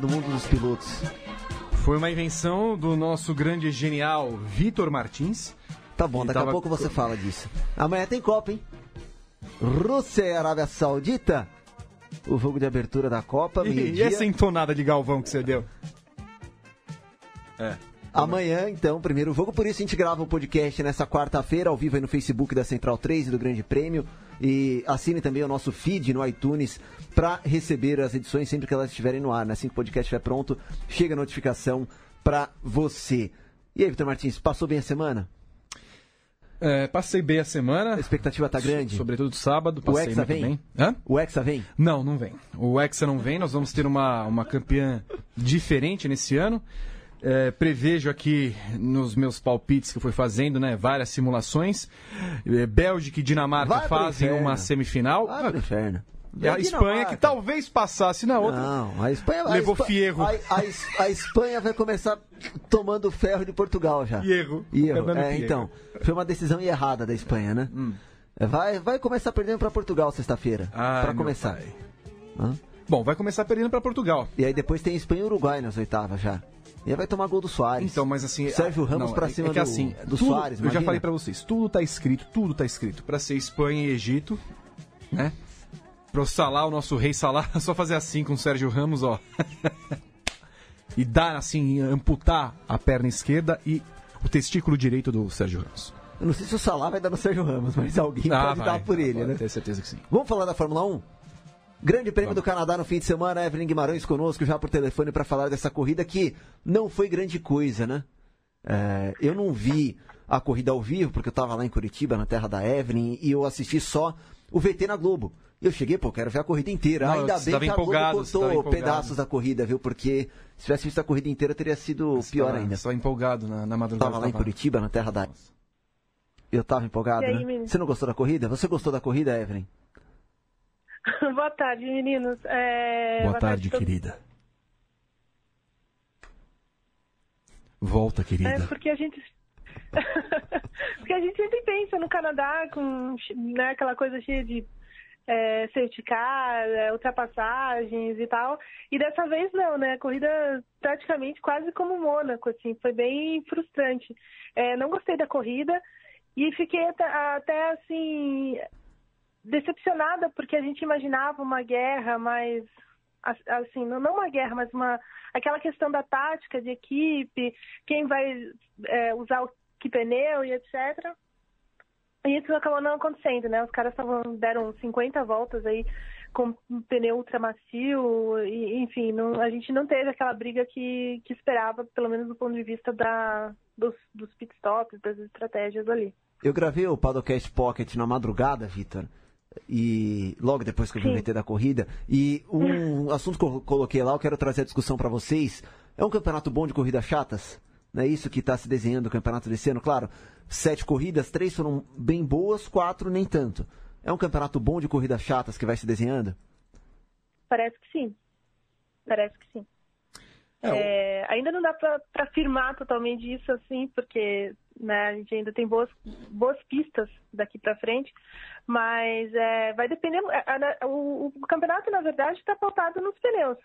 do Mundo dos pilotos. Foi uma invenção do nosso grande genial Vitor Martins. Tá bom, daqui a tava- pouco você fala disso. Amanhã tem Copa, hein? Rússia e Arábia Saudita. O jogo de abertura da Copa, E, e essa entonada de Galvão que você deu? Amanhã, então, primeiro jogo. Por isso a gente grava o podcast nessa quarta-feira, ao vivo aí no Facebook da Central 3 e do Grande Prêmio. E assine também o nosso feed no iTunes para receber as edições sempre que elas estiverem no ar. né? Assim que o podcast estiver pronto, chega a notificação para você. E aí, Vitor Martins, passou bem a semana? É, passei bem a semana. A expectativa tá grande? Sobretudo sábado, O passei Hexa muito vem? bem. Hã? O Hexa vem? Não, não vem. O Hexa não vem, nós vamos ter uma, uma campeã diferente nesse ano. É, prevejo aqui nos meus palpites que eu fui fazendo, né, várias simulações. É, Bélgica e Dinamarca fazem inferno. uma semifinal. Vai pro inferno. E a Espanha que talvez passasse na outra. Não, a Espanha a Levou Espa- fierro. A, a a Espanha vai começar tomando ferro de Portugal já. Erro. Erro. Tá dando É, então, foi uma decisão errada da Espanha, né? É, Vai, vai começar perdendo para Portugal sexta-feira. Ai, Para começar. Bom, vai começar perdendo para Portugal. E aí depois tem Espanha e Uruguai nas oitavas já. E aí vai tomar gol do Soares. Então, mas assim. Sérgio ah, Ramos não, pra é- cima é que do, assim, do tudo- Soares. Eu já falei pra vocês, tudo tá escrito, tudo tá escrito pra ser Espanha e Egito, né? Pro Salah, o nosso rei Salah, é só fazer assim com o Sérgio Ramos, ó. e dar assim, amputar a perna esquerda e o testículo direito do Sérgio Ramos. Eu não sei se o Salah vai dar no Sérgio Ramos, mas alguém Ah, pode vai. dar por ele, né? ter certeza que sim. Vamos falar da Fórmula 1? Grande Prêmio do Canadá no fim de semana, Evelyn Guimarães conosco já por telefone para falar dessa corrida que não foi grande coisa, né? É, eu não vi a corrida ao vivo, porque eu estava lá em Curitiba, na terra da Evelyn, e eu assisti só o VT na Globo. Eu cheguei, pô, quero ver a corrida inteira. Não, Ainda bem tava que a Globo tava cortou pedaços da corrida, viu? Porque se tivesse visto a corrida inteira, teria sido pior Tava ainda. Só empolgado na, na madrugada. Tava lá em Curitiba, na terra da... Eu tava empolgado, E aí, né? Você não gostou da corrida? Você gostou da corrida, Evelyn? Boa tarde, meninos. É, Boa tarde, a todos. querida. Volta, É querida. porque a gente. porque a gente sempre pensa no Canadá com né, aquela coisa cheia de é, safety car, é, ultrapassagens e tal. E dessa vez não, né? A corrida praticamente quase como Mônaco, assim, foi bem frustrante. É, não gostei da corrida e fiquei até, até assim decepcionada porque a gente imaginava uma guerra mais as- assim não uma guerra mas uma aquela questão da tática de equipe quem vai é, usar o que pneu e etc e isso acabou não acontecendo né? Os caras deram 50 voltas aí com um pneu ultra macio e enfim não, a gente não teve aquela briga que, que esperava pelo menos do ponto de vista da dos, dos pit stops das estratégias ali. Eu gravei o Padocast Pocket na madrugada, Vitor, e logo depois que eu vi o Sim. VT da corrida, e um assunto que eu coloquei lá, eu quero trazer a discussão para vocês. É um campeonato bom de corridas chatas? Não é isso que está se desenhando o campeonato desse ano? Claro, sete corridas, três foram bem boas, quatro nem tanto. É um campeonato bom de corridas chatas que vai se desenhando? Parece que sim. Parece que sim. É, ainda não dá para afirmar totalmente isso assim, porque né, a gente ainda tem boas, boas pistas daqui para frente, mas é, vai depender. é, é, O, o campeonato, na verdade, está pautado nos pneus.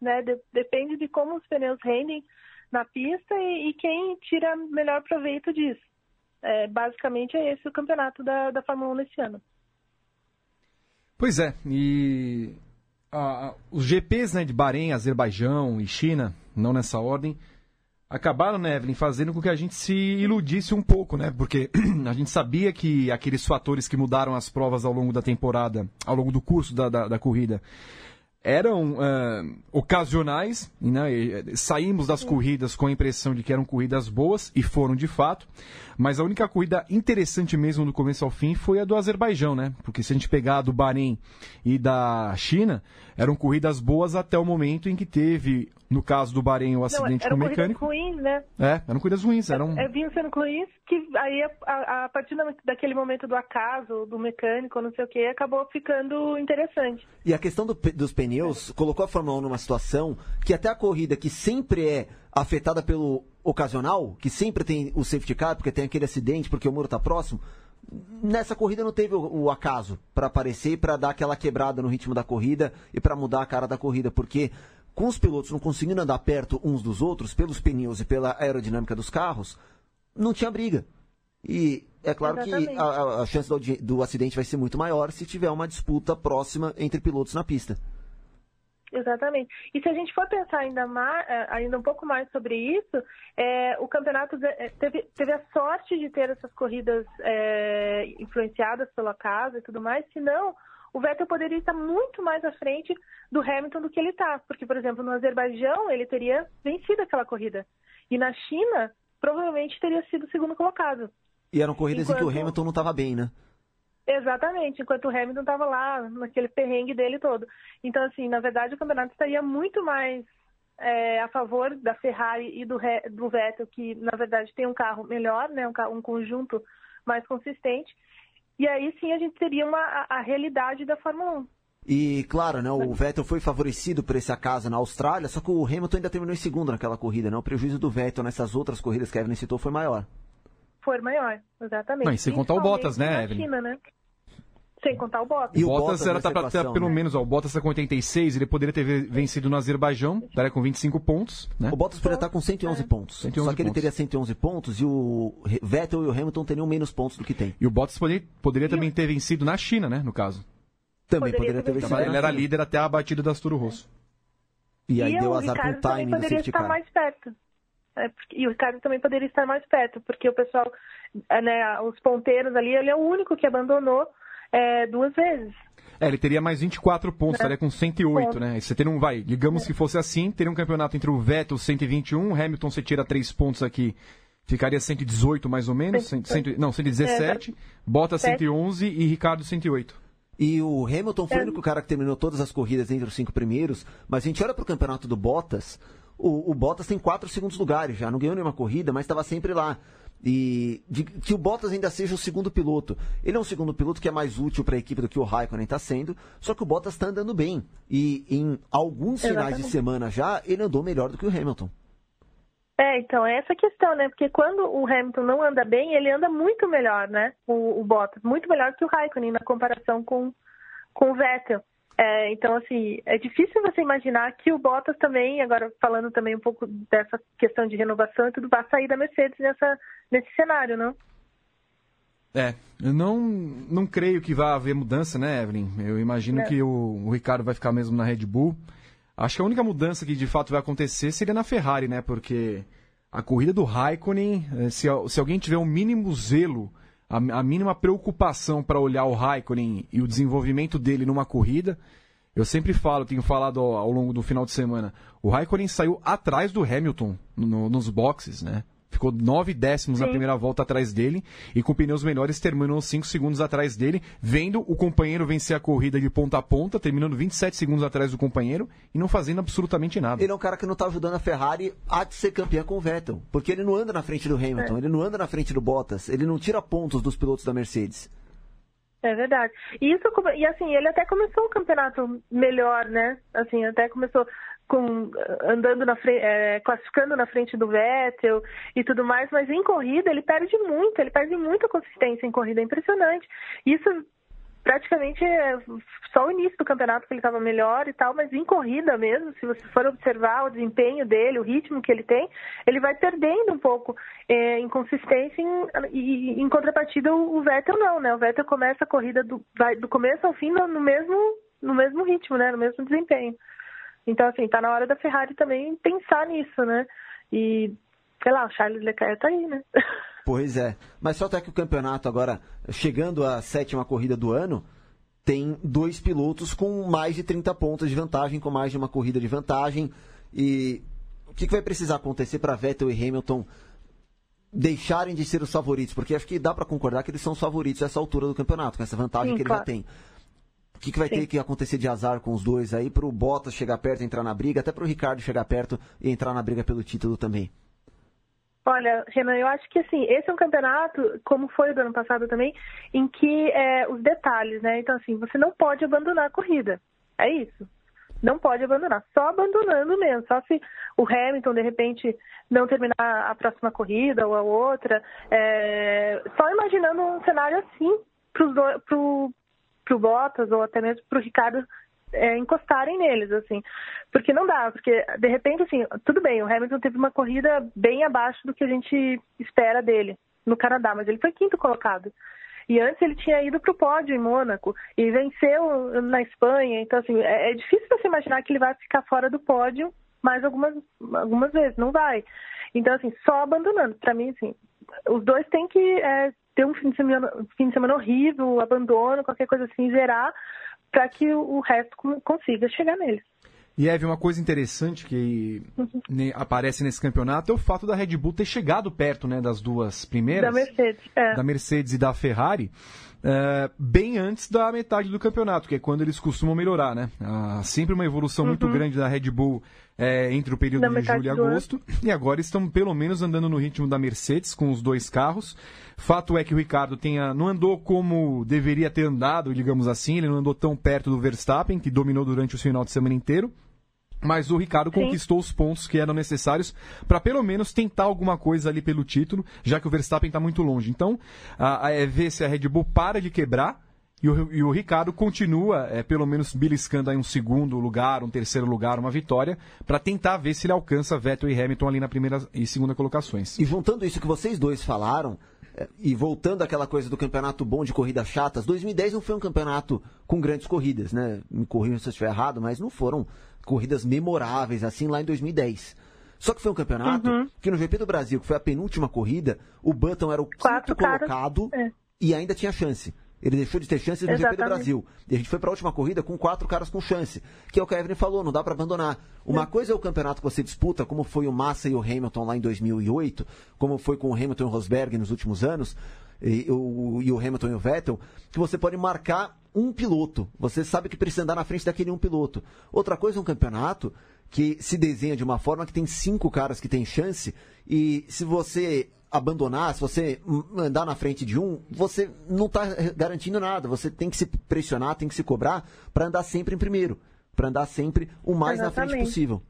Né? De- depende de como os pneus rendem na pista e, e quem tira melhor proveito disso. É, basicamente é esse o campeonato da, da Fórmula 1 nesse ano. Pois é, e ah, os GPs né, de Bahrein, Azerbaijão e China, não nessa ordem, acabaram, né, Evelyn, fazendo com que a gente se iludisse um pouco, né? Porque a gente sabia que aqueles fatores que mudaram as provas ao longo da temporada, ao longo do curso da, da, da corrida, eram ah, ocasionais, né? e, eh, saímos das corridas com a impressão de que eram corridas boas, e foram de fato, mas a única corrida interessante mesmo do começo ao fim foi a do Azerbaijão, né? Porque se a gente pegar a do Bahrein e da China, eram corridas boas até o momento em que teve, no caso do Bahrein, o Não, acidente eram com o corridas mecânico. ruins, né? É, eram corridas ruins, eram... É, vinham sendo ruins que aí a, a- a partir da- daquele momento do acaso, do mecânico, não sei o que, acabou ficando interessante. E a questão do dos pneus colocou a Fórmula 1 numa situação que até a corrida que sempre é afetada pelo ocasional, que sempre tem o safety car, porque tem aquele acidente, porque o muro está próximo, nessa corrida não teve o, acaso para aparecer e para dar aquela quebrada no ritmo da corrida e para mudar a cara da corrida, porque com os pilotos não conseguindo andar perto uns dos outros, pelos pneus e pela aerodinâmica dos carros, não tinha briga. E é claro Exatamente. que a, a chance do, do, acidente vai ser muito maior se tiver uma disputa próxima entre pilotos na pista. Exatamente. E se a gente for pensar ainda, mais, é, ainda um pouco mais sobre isso, é, o campeonato é, teve, teve, a sorte de ter essas corridas é, influenciadas pela casa e tudo mais, senão o Vettel poderia estar muito mais à frente do Hamilton do que ele está. Porque, por exemplo, no Azerbaijão ele teria vencido aquela corrida. E na China, provavelmente teria sido o segundo colocado. E eram corridas Enquanto... em que o Hamilton não estava bem, né? Exatamente, enquanto o Hamilton estava lá naquele perrengue dele todo. Então, assim, na verdade, o campeonato estaria muito mais é, a favor da Ferrari e do, do Vettel, que na verdade tem um carro melhor, né, um, um conjunto mais consistente. E aí sim a gente teria uma, a, a realidade da Fórmula 1. E claro, né, o Vettel foi favorecido por esse acaso na Austrália, só que o Hamilton ainda terminou em segundo naquela corrida, né? O prejuízo do Vettel nessas outras corridas que a Evelyn citou foi maior for maior, exatamente. Não, e sem contar o Bottas, né, Evelyn? China, né? Sem contar o Bottas. E o Bottas, Bottas era tá pra ter, pelo né? menos, ó, o Bottas está com 86, ele poderia ter vencido no Azerbaijão, estaria com 25 pontos, né? O Bottas poderia estar com 111 é. pontos. 111 só que ele teria 111 pontos e o Vettel e o Hamilton teriam menos pontos do que tem. E o Bottas poderia, poderia também ter vencido na China, né, no caso. Também poderia, poderia ter vencido. Ele era líder até a batida da Asturo Rosso. E aí e deu azar com o timing do safety car. mais perto. É, e o Ricardo também poderia estar mais perto, porque o pessoal, é, né, os ponteiros ali, ele é o único que abandonou é, duas vezes. É, ele teria mais 24 pontos, estaria com 108, Ponto. né? você teria um, vai, digamos é. que fosse assim, teria um campeonato entre o Vettel 121, Hamilton você tira 3 pontos aqui, ficaria 118 mais ou menos, 100, 100, não, 117, é, Bottas 111 e Ricardo 108. E o Hamilton foi o único cara que terminou todas as corridas entre os cinco primeiros, mas a gente olha para o campeonato do Bottas, o, o Bottas tem quatro segundos lugares já, não ganhou nenhuma corrida, mas estava sempre lá. E de, que o Bottas ainda seja o segundo piloto. Ele é um segundo piloto que é mais útil para a equipe do que o Raikkonen está sendo, só que o Bottas está andando bem. E em alguns finais de semana já, ele andou melhor do que o Hamilton. É, então, é essa questão, né? Porque quando o Hamilton não anda bem, ele anda muito melhor, né? O, o Bottas, muito melhor que o Raikkonen na comparação com, com o Vettel. É, então, assim, é difícil você imaginar que o Bottas também, agora falando também um pouco dessa questão de renovação e tudo, vai sair da Mercedes nessa, nesse cenário, não? É, eu não, não creio que vá haver mudança, né, Evelyn? Eu imagino é. que o, o, Ricardo vai ficar mesmo na Red Bull. Acho que a única mudança que de fato vai acontecer seria na Ferrari, né? Porque a corrida do Raikkonen, eh, se, se alguém tiver o um mínimo zelo a, a mínima preocupação para olhar o Raikkonen e o desenvolvimento dele numa corrida. Eu sempre falo, tenho falado ao, ao longo do final de semana, o Raikkonen saiu atrás do Hamilton no, nos boxes, né? Ficou nove décimos Sim. na primeira volta atrás dele e com pneus menores terminou cinco segundos atrás dele, vendo o companheiro vencer a corrida de ponta a ponta, terminando 27 segundos atrás do companheiro e não fazendo absolutamente nada. Ele é um cara que não está ajudando a Ferrari a ser campeã com o Vettel, porque ele não anda na frente do Hamilton, é. ele não anda na frente do Bottas, ele não tira pontos dos pilotos da Mercedes. É verdade. E isso e assim, ele até começou o campeonato melhor, né? Assim, até começou com, andando na frente, é, classificando na frente do Vettel e tudo mais, mas em corrida ele perde muito, ele perde muita consistência em corrida, é impressionante. Isso praticamente é só o início do campeonato que ele estava melhor e tal, mas em corrida mesmo, se você for observar o desempenho dele, o ritmo que ele tem, ele vai perdendo um pouco é, em consistência e em contrapartida o Vettel não, né? O Vettel começa a corrida do, vai, do começo ao fim no, no mesmo no mesmo ritmo, né? No mesmo desempenho. Então, assim, tá na hora da Ferrari também pensar nisso, né? E, sei lá, o Charles Leclerc tá aí, né? Pois é. Mas só até que o campeonato agora, chegando à sétima corrida do ano, tem dois pilotos com mais de 30 pontos de vantagem, com mais de uma corrida de vantagem. E o que, que vai precisar acontecer para Vettel e Hamilton deixarem de ser os favoritos? Porque acho que dá para concordar que eles são os favoritos a essa altura do campeonato, com essa vantagem Sim, que ele claro. já tem que, que vai Sim. ter que acontecer de azar com os dois aí para o Bottas chegar perto e entrar na briga, até para o Ricardo chegar perto e entrar na briga pelo título também? Olha, Renan, eu acho que assim, esse é um campeonato, como foi o do ano passado também, em que é, os detalhes, né? Então, assim, você não pode abandonar a corrida. É isso. Não pode abandonar. Só abandonando mesmo. Só se o Hamilton, de repente, não terminar a próxima corrida ou a outra. É... Só imaginando um cenário assim para pro, pro Bottas ou até mesmo para o Ricardo é, encostarem neles, assim. Porque não dá, porque de repente, assim, tudo bem, o Hamilton teve uma corrida bem abaixo do que a gente espera dele no Canadá, mas ele foi quinto colocado. E antes ele tinha ido para o pódio em Mônaco e venceu na Espanha. Então, assim, é, é difícil você imaginar que ele vai ficar fora do pódio mais algumas, algumas vezes. Não vai. Então, assim, só abandonando. Para mim, assim, os dois têm que é, ter um fim de, semana, fim de semana horrível, abandono, qualquer coisa assim, zerar, para que o resto consiga chegar neles. E Eve, uma coisa interessante que uhum. aparece nesse campeonato é o fato da Red Bull ter chegado perto né, das duas primeiras. Da Mercedes, é. Da Mercedes e da Ferrari. É, bem antes da metade do campeonato, que é quando eles costumam melhorar, né? Ah, sempre uma evolução uhum. muito grande da Red Bull é, entre o período da de julho e agosto. E agora estão pelo menos andando no ritmo da Mercedes com os dois carros. Fato é que o Ricardo tenha, não andou como deveria ter andado, digamos assim, ele não andou tão perto do Verstappen, que dominou durante o final de semana inteiro. Mas o Ricardo Sim. conquistou os pontos que eram necessários para pelo menos tentar alguma coisa ali pelo título, já que o Verstappen está muito longe. Então, a, a, é ver se a Red Bull para de quebrar e o, e o Ricardo continua, é, pelo menos, beliscando aí um segundo lugar, um terceiro lugar, uma vitória, para tentar ver se ele alcança Vettel e Hamilton ali na primeira e segunda colocações. E juntando isso que vocês dois falaram, é, e voltando àquela coisa do campeonato bom de corridas chatas, 2010 não foi um campeonato com grandes corridas, né? Me corrijam se eu estiver errado, mas não foram corridas memoráveis assim lá em 2010. Só que foi um campeonato uhum. que no GP do Brasil, que foi a penúltima corrida, o Button era o quinto colocado é. e ainda tinha chance. Ele deixou de ter chances no Exatamente. GP do Brasil. E a gente foi para a última corrida com quatro caras com chance. Que é o que a Evelyn falou, não dá para abandonar. Uma coisa é o campeonato que você disputa, como foi o Massa e o Hamilton lá em 2008, como foi com o Hamilton e o Rosberg nos últimos anos, e o, e o Hamilton e o Vettel, que você pode marcar um piloto. Você sabe que precisa andar na frente daquele um piloto. Outra coisa é um campeonato que se desenha de uma forma que tem cinco caras que têm chance, e se você abandonar, se você andar na frente de um, você não está garantindo nada. Você tem que se pressionar, tem que se cobrar para andar sempre em primeiro, para andar sempre o mais Exatamente. na frente possível.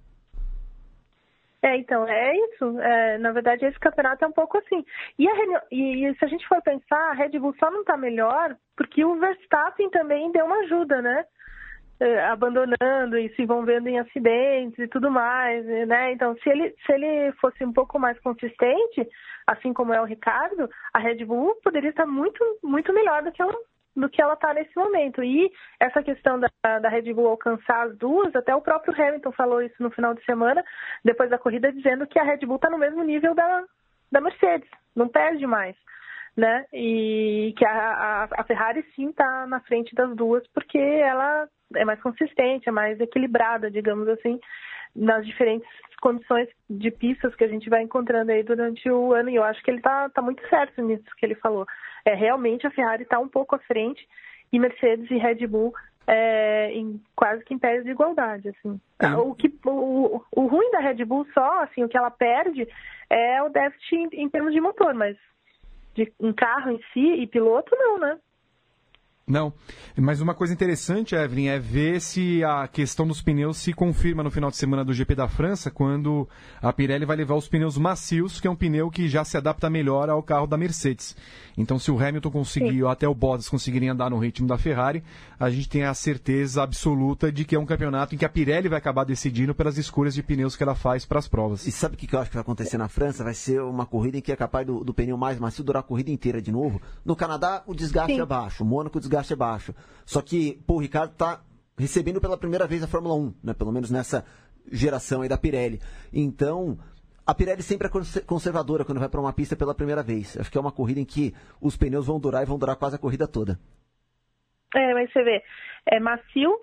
É, então, é isso. É, na verdade, esse campeonato é um pouco assim. E, a, e, se a gente for pensar, a Red Bull só não está melhor porque o Verstappen também deu uma ajuda, né? É, abandonando e se envolvendo em acidentes e tudo mais, né? Então, se ele, se ele fosse um pouco mais consistente, assim como é o Ricardo, a Red Bull poderia estar muito, muito melhor do que ela do que ela está nesse momento. E essa questão da, da Red Bull alcançar as duas, até o próprio Hamilton falou isso no final de semana, depois da corrida, dizendo que a Red Bull está no mesmo nível da, da Mercedes, não perde mais né? E que a, a, a Ferrari sim está na frente das duas porque ela é mais consistente, é mais equilibrada, digamos assim, nas diferentes condições de pistas que a gente vai encontrando aí durante o ano. E eu acho que ele está tá muito certo nisso que ele falou. É realmente a Ferrari está um pouco à frente e Mercedes e Red Bull é, em quase que em pés de igualdade, assim. O, que, o, o ruim da Red Bull só, assim, o que ela perde é o déficit em, em termos de motor, mas de um carro em si e piloto, não, né? Não. Mas uma coisa interessante, Evelyn, é ver se a questão dos pneus se confirma no final de semana do GP da França, quando a Pirelli vai levar os pneus macios, que é um pneu que já se adapta melhor ao carro da Mercedes. Então, se o Hamilton conseguir, ou até o Bottas conseguirem andar no ritmo da Ferrari, a gente tem a certeza absoluta de que é um campeonato em que a Pirelli vai acabar decidindo pelas escolhas de pneus que ela faz para as provas. E sabe o que eu acho que vai acontecer na França? Vai ser uma corrida em que é capaz do, do pneu mais macio durar a corrida inteira de novo. No Canadá, o desgaste Sim. é baixo. O Mônaco, o desgaste desgaste é baixo. Só que, pô, o Ricardo está recebendo pela primeira vez a Fórmula 1, né? Pelo menos nessa geração aí da Pirelli. Então, a Pirelli sempre é conservadora quando vai para uma pista pela primeira vez. Acho que é uma corrida em que os pneus vão durar e vão durar quase a corrida toda. É, mas você vê, é macio,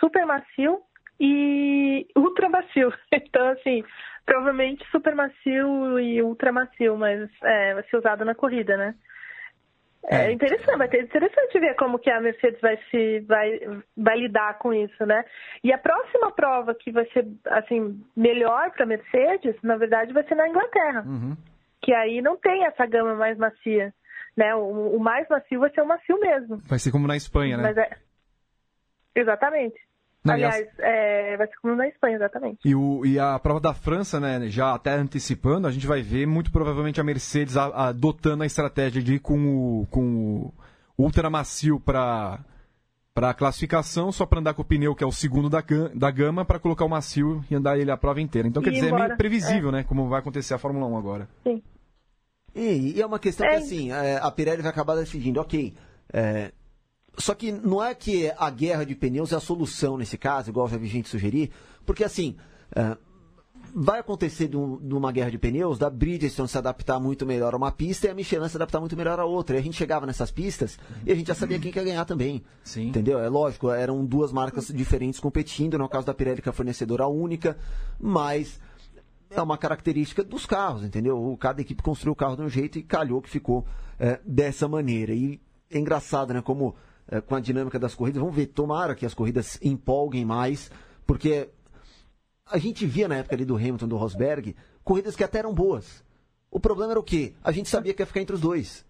super macio e ultra macio. Então, assim, provavelmente super macio e ultra macio, mas é, vai ser usado na corrida, né? É, é interessante, vai ter interessante ver como que a Mercedes vai se vai, vai lidar com isso, né? E a próxima prova que vai ser assim melhor para a Mercedes, na verdade, vai ser na Inglaterra, uhum. que aí não tem essa gama mais macia, né? O, o, mais macio vai ser o macio mesmo. Vai ser como na Espanha, né? Mas é... Exatamente. Não, Aliás, é, vai ser como na Espanha, exatamente. E, o, e a prova da França, né, já até antecipando, a gente vai ver muito provavelmente a Mercedes adotando a estratégia de ir com o, com o ultra macio para para classificação, só para andar com o pneu que é o segundo da, da gama, para colocar o macio e andar ele a prova inteira. Então, quer dizer, embora. é meio previsível, é. né? Como vai acontecer a Fórmula 1 agora. Sim. E, e é uma questão é. que, assim, é, a Pirelli vai acabar decidindo, ok. É, só que não é que a guerra de pneus é a solução nesse caso, igual já vi gente sugerir, porque, assim, é, vai acontecer de, um, de, uma guerra de pneus, da Bridgestone se adaptar muito melhor a uma pista e a Michelin se adaptar muito melhor a outra. E a gente chegava nessas pistas e a gente já sabia quem quer ganhar também. Sim. Entendeu? É lógico, eram duas marcas diferentes competindo, no caso da Pirelli, que é a fornecedora única, mas é uma característica dos carros, entendeu? Cada equipe construiu o carro de um jeito e calhou que ficou é, dessa maneira. E é engraçado, né? Como é, com a dinâmica das corridas, vamos ver, tomara que as corridas empolguem mais, porque a gente via na época ali do Hamilton, do Rosberg, corridas que até eram boas. O problema era o quê? A gente sabia que ia ficar entre os dois.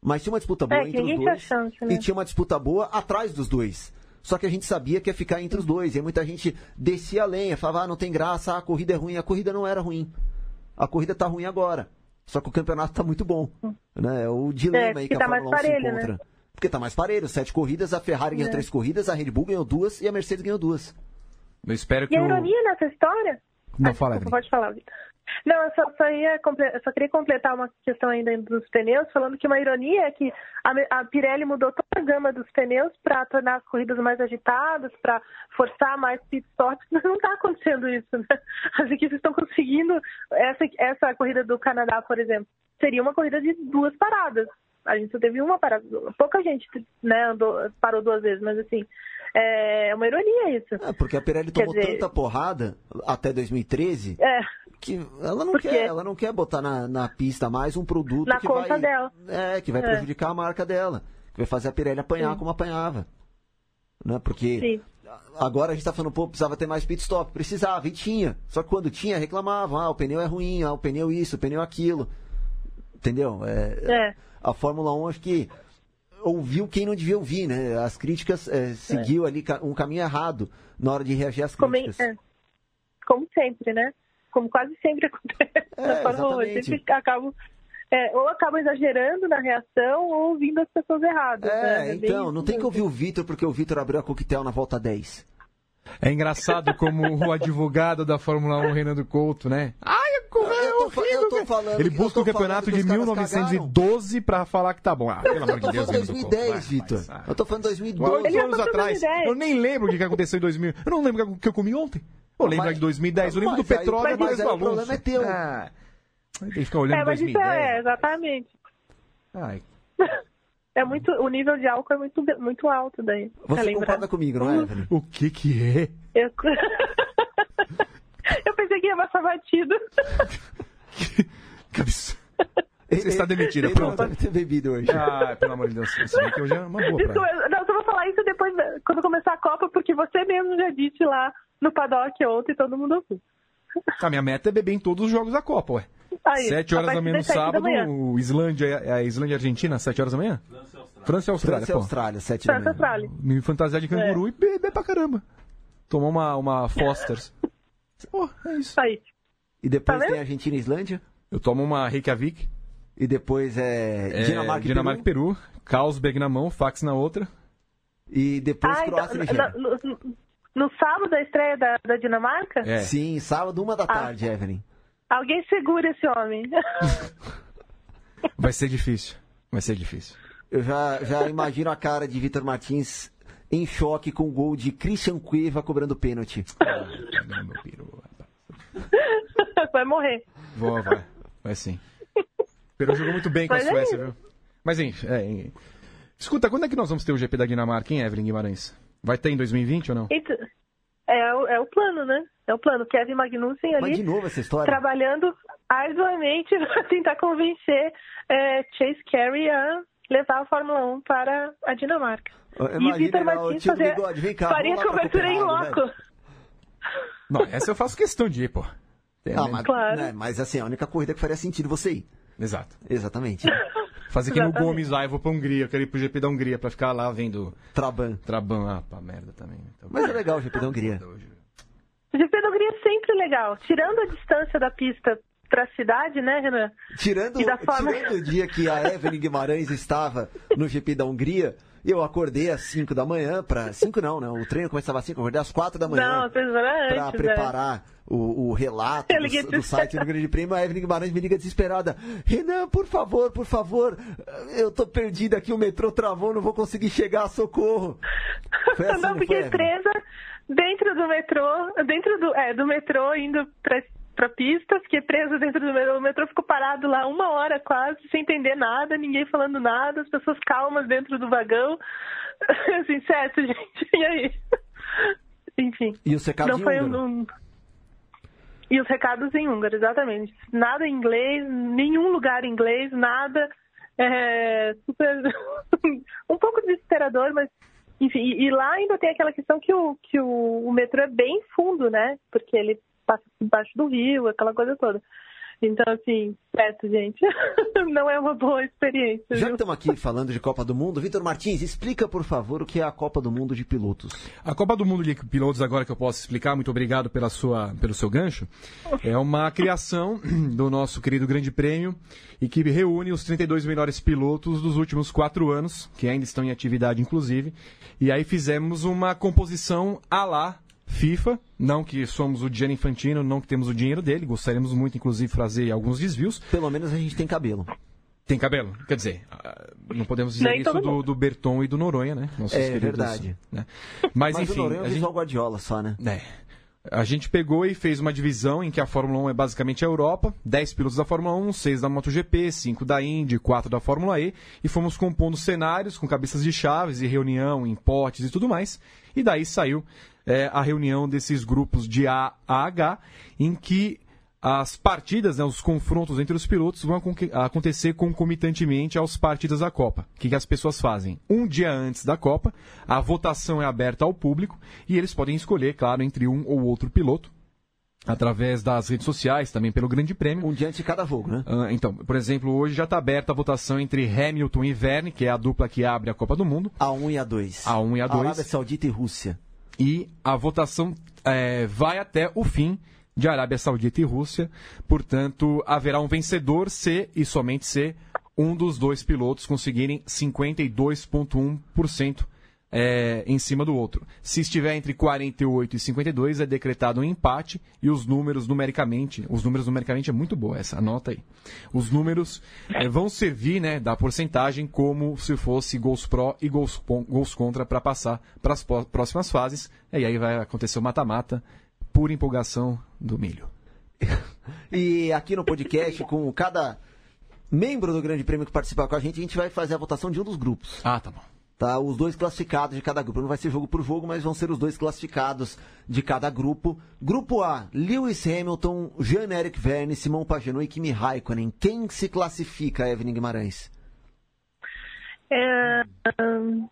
Mas tinha uma disputa boa é, entre os dois. Chance, né? E tinha uma disputa boa atrás dos dois. Só que a gente sabia que ia ficar entre os dois. E muita gente descia a lenha, falava, ah, não tem graça, a corrida é ruim. A corrida não era ruim. A corrida tá ruim agora. Só que o campeonato tá muito bom. Né? É o dilema é, aí que, que tá a Fórmula 1 parelho, se encontra. Né? Porque tá mais parelho. Sete corridas, a Ferrari ganhou é. três corridas, a Red Bull ganhou duas e a Mercedes ganhou duas. Eu espero que e a ironia nessa história... Não, ah, fala, desculpa, Pode falar, Vitor. Não, eu só, só, ia, eu só queria completar uma questão ainda dos pneus, falando que uma ironia é que a, a Pirelli mudou toda a gama dos pneus para tornar as corridas mais agitadas, para forçar mais pit stops, mas não está acontecendo isso, né? As equipes estão conseguindo, essa, essa corrida do Canadá, por exemplo, seria uma corrida de duas paradas. A gente só teve uma parada, pouca gente né, andou, parou duas vezes, mas assim, é uma ironia isso. É, porque a Pirelli tomou dizer... tanta porrada até 2013 é. que ela não quer, ela não quer botar na, na pista mais um produto na que conta vai, dela. É, que vai é. prejudicar a marca dela, que vai fazer a Pirelli apanhar Sim. como apanhava. Né? Porque Sim. agora a gente está falando, pô, precisava ter mais pit stop, precisava e tinha. Só que quando tinha, reclamavam, ah, o pneu é ruim, ah, o pneu isso, o pneu aquilo. Entendeu? É, é. A Fórmula 1 acho que ouviu quem não devia ouvir, né? As críticas é, seguiu é. ali um caminho errado na hora de reagir às críticas. Como, é. Como sempre, né? Como quase sempre acontece é, na Fórmula 1. Sempre acabam, é, ou acabam exagerando na reação ou ouvindo as pessoas erradas. É, né? É então, não tem que ouvir o Vitor porque o Vitor abriu a coquetel na volta 10. É engraçado como o advogado da Fórmula 1, Renan Couto, né? Ai, eu tô, eu tô falando. Ele busca o campeonato de 1912 para falar que tá bom. Ah, pelo amor de Deus, 2010, Vitor. Eu tô falando 2012. Oito anos atrás. Eu nem lembro o que aconteceu em 2000. Eu não lembro o que eu comi ontem. Eu lembro mas, de 2010. Eu lembro do petróleo, mas, mas, mas o problema é teu. Ah, tem que ficar olhando é, mas 2010. Isso é, exatamente. Ai. É muito, o nível de álcool é muito, muito alto daí. Você concorda comigo, não é, Evelyn? O que que é? Eu... eu pensei que ia passar batido. que absurdo. Você está demitida, pronto. Não deve ter bebido hoje. Ah, pelo amor de Deus. Você vê que hoje é uma boa Desculpa, Não, só vou falar isso depois, quando começar a Copa, porque você mesmo já disse lá no paddock ontem, todo mundo ouviu. A minha meta é beber em todos os jogos da Copa, ué. Aí, sete horas da manhã no sábado, o Islândia, é a Islândia Argentina, sete horas da manhã? França e Austrália. França e Austrália, sete da manhã. Austrália. Me fantasiar de canguru é. e beber pra caramba. Tomar uma, uma Fosters. Pô, é isso. Aí. E depois tá tem Argentina e Islândia? Eu tomo uma Reykjavik. E depois é, é Dinamarca, e Dinamarca Peru. Peru. Carlsberg na mão, fax na outra. E depois ah, Croácia então, e Nigéria. No, no, sábado a estreia da, da Dinamarca? É. Sim, sábado, uma da ah. tarde, Evelyn. Alguém segura esse homem. Vai ser difícil. Vai ser difícil. Eu já, já imagino a cara de Vitor Martins em choque com o gol de Christian Cueva cobrando pênalti. Vai morrer. Vou, vai. Vai sim. O Peru jogou muito bem com Mas a é Suécia, é viu? Mas, enfim, é, escuta, quando é que nós vamos ter o GP da Dinamarca, hein, Evelyn Guimarães? Vai ter em 2020 ou não? É, é o plano, né? É o plano. Kevin Magnussen ali. Mas de novo essa história. Trabalhando arduamente para tentar convencer é, Chase Carey a levar a Fórmula 1 para a Dinamarca. Imagina, e Vitor Martins fazer, Bigode, cá, faria cobertura em loco. Né? Não, essa eu faço questão de ir, pô. Ah, mas, claro. né, mas assim, a única corrida que faria sentido você ir. Exato. Exatamente. Fazer que no Gomes lá, eu vou pra Hungria, eu quero ir pro GP da Hungria pra ficar lá vendo. Traban. Traban, ah, pra merda também. Então, mas é legal o GP da Hungria. O GP da Hungria é sempre legal. Tirando a distância da pista pra cidade, né, Renan? Tirando, forma... tirando o dia que a Evelyn Guimarães estava no GP da Hungria, Eu acordei às 5 da manhã para 5 não, não, o treino começava às 5, eu acordei às 4 da manhã. Para né? preparar o, o relato do, do site do Grande Prêmio, a Evelyn Guimarães me liga desesperada. Renan, por favor, por favor, eu tô perdida aqui, o metrô travou, não vou conseguir chegar, socorro. Foi assim, não, não porque foi, dentro do metrô, dentro do, é, do metrô, indo pra, pra pista, fiquei presa dentro do metrô. O metrô ficou parado lá uma hora quase, sem entender nada, ninguém falando nada, as pessoas calmas dentro do vagão. Assim, certo, gente, e aí? Enfim. E o secado Não em foi húngaro? um, E os recados em húngaro, exatamente. Nada em inglês, nenhum lugar em inglês, nada. É, super. um pouco desesperador, mas. Enfim, e, e lá ainda tem aquela questão que, o, que o, o metrô é bem fundo, né? Porque ele passa embaixo do rio, aquela coisa toda. Então, assim, certo, gente. Não é uma boa experiência. Já que viu? estamos aqui falando de Copa do Mundo, Vitor Martins, explica, por favor, o que é a Copa do Mundo de pilotos. A Copa do Mundo de Pilotos, agora que eu posso explicar, muito obrigado pela sua, pelo seu gancho, é uma criação do nosso querido Grande Prêmio e que reúne os 32 melhores pilotos dos últimos quatro anos, que ainda estão em atividade, inclusive. E aí fizemos uma composição à la FIFA, não que somos o Gianni Infantino, não que temos o dinheiro dele, gostaríamos muito, inclusive, de fazer alguns desvios. Pelo menos a gente tem cabelo. Tem cabelo? Quer dizer, ah, não podemos dizer Nem isso do, do Berton e do Noronha, né? Nossos É queridos, verdade. né? Mas, Mas enfim, o Noronha é a o gente- Guardiola só, né? é. A gente pegou e fez uma divisão em que a Fórmula 1 é basicamente a Europa, 10 pilotos da Fórmula 1, 6 da MotoGP, 5 da Indy, 4 da Fórmula E, e fomos compondo cenários com cabeças de chaves e reunião em potes e tudo mais. E daí saiu é, a reunião desses grupos de A a H, em que as partidas, né, os confrontos entre os pilotos vão acon- acontecer concomitantemente às partidas da Copa. O que, que as pessoas fazem? Um dia antes da Copa, a votação é aberta ao público e eles podem escolher, claro, entre um ou outro piloto, através das redes sociais, também pelo Grande Prêmio. Um dia antes de cada jogo, né? Ah, então, por exemplo, hoje já está aberta a votação entre Hamilton e Verne, que é a dupla que abre a Copa do Mundo, A1 e A2. A1 e A2. Arábia Saudita e Rússia. E a votação é, vai até o fim de Arábia Saudita e Rússia. Portanto, haverá um vencedor se e somente se um dos dois pilotos conseguirem 52,1% é, em cima do outro. Se estiver entre 48 e 52, é decretado um empate e os números numericamente, os números numericamente é muito boa essa, anota aí. Os números é, vão servir, né, da porcentagem como se fosse gols pró e gols, gols contra para passar para as pró- próximas fases. E aí vai acontecer o mata-mata, pura empolgação do milho. E aqui no podcast, com cada membro do Grande Prêmio que participar com a gente, a gente vai fazer a votação de um dos grupos. Ah, tá bom. Tá? Os dois classificados de cada grupo. Não vai ser jogo por jogo, mas vão ser os dois classificados de cada grupo. Grupo A, Lewis Hamilton, Jean-Eric Verne, Simão Pagenaud e Kimi Raikkonen. Quem se classifica, Evelyn Guimarães? É... hum,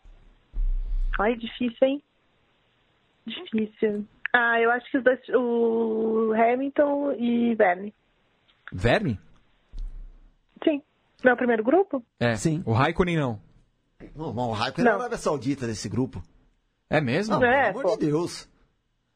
Ai, difícil, hein? Difícil. Ah, eu acho que os dois, o Hamilton e Verne. Verne? Sim. Não é o primeiro grupo? É. Sim. O Raikkonen não. Não, não, o Raikkonen é a Não. Arábia Saudita desse grupo. É mesmo? Não, É, pelo pô. amor de Deus.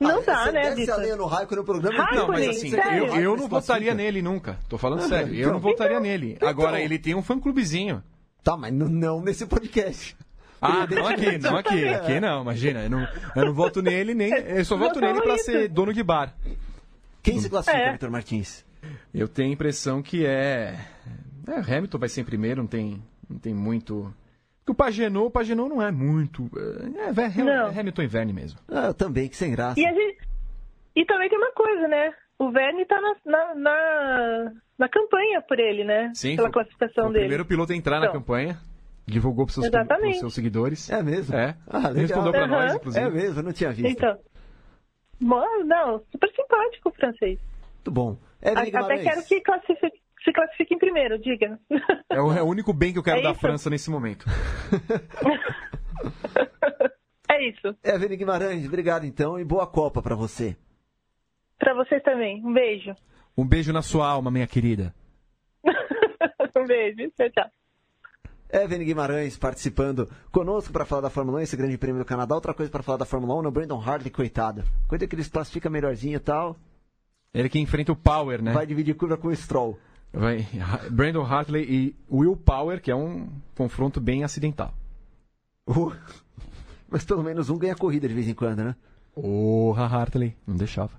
Não Ah, dá, você né, desce a Vitor? lenha no Raikkonen no programa Raikkonen, Não, mas assim, sério? eu, eu não votaria nele nunca. Tô falando sério. Eu então. não votaria nele. Agora, ele tem um fã-clubezinho. Tá, mas não, nesse podcast. Ah, não aqui, não aqui. Aqui não, imagina. Eu não, eu não voto nele, nem. Eu só voto nele pra isso. ser dono de bar. Quem se classifica, É. Vitor Martins? Eu tenho a impressão que é. é Hamilton vai ser em primeiro, não tem, não tem muito. Porque o Pagenot, o Pagenot não é muito. É, é, Não. é Hamilton e Verne mesmo. Ah, também, que sem graça. E, a gente... e também tem uma coisa, né? O Verne tá na, na, na, na campanha por ele, né? Sim, Pela foi- classificação Foi o dele. primeiro piloto a entrar na Então. campanha. Divulgou Exatamente. pros seus seguidores. É mesmo? É. Ah, legal. Respondeu pra Aham. nós, inclusive. É mesmo, eu não tinha visto. Então. Bom, Não, super simpático o francês. Muito bom. A- Evelyn Até quero que classifique, se classifique em primeiro, diga. É o, é o único bem que eu quero É da isso? França nesse momento. é isso. Evelyn Guimarães, obrigado então e boa Copa pra você. Pra vocês também. Um beijo. Um beijo na sua alma, minha querida. um beijo. Tchau, tchau. Evelyn Guimarães participando conosco para falar da Fórmula 1, esse grande prêmio do Canadá. Outra coisa para falar da Fórmula 1 é o Brandon Hartley, coitado. Coisa que ele se classifica melhorzinho e tal, Ele que enfrenta o Power, né? vai dividir curva com o Stroll. Vai. Brandon Hartley e Will Power, que é um confronto bem acidental. Uh, mas pelo menos um ganha corrida de vez em quando, né? Porra, Hartley, não deixava.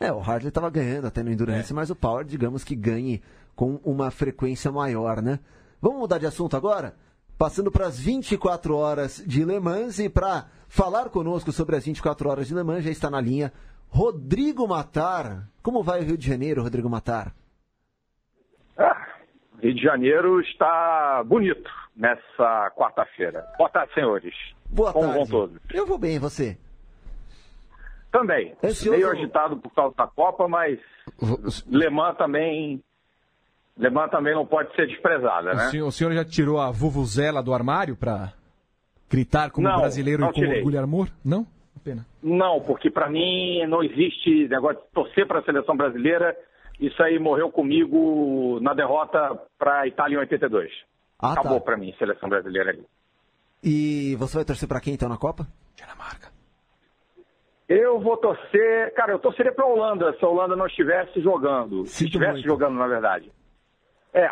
É, o Hartley estava ganhando até no Endurance, é. mas o Power, digamos que ganhe com uma frequência maior, né? Vamos mudar de assunto agora? Passando para as 24 horas de Le Mans e para falar conosco sobre as 24 horas de Le Mans já está na linha Rodrigo Matar. Como vai o Rio de Janeiro, Rodrigo Matar? Rio de Janeiro está bonito nessa quarta-feira. Boa tarde, senhores. Boa Como tarde. vão todos? Eu vou bem, e você? Também. Ansioso... Meio agitado por causa da Copa, mas Le Mans também Le Mans também não pode ser desprezada, né? O senhor, o senhor já tirou a vuvuzela do armário para gritar como não, brasileiro não e com tirei. orgulho e amor? Não? Pena. Não, porque para mim não existe negócio de torcer para a seleção brasileira. Isso aí morreu comigo na derrota para a Itália em 82. Ah, tá. Acabou tá. para mim, seleção brasileira ali. E você vai torcer para quem então na Copa? Dinamarca. Eu vou torcer, cara, eu torceria para a Holanda se a Holanda não estivesse jogando. Sinto se estivesse muito. jogando, na verdade. É,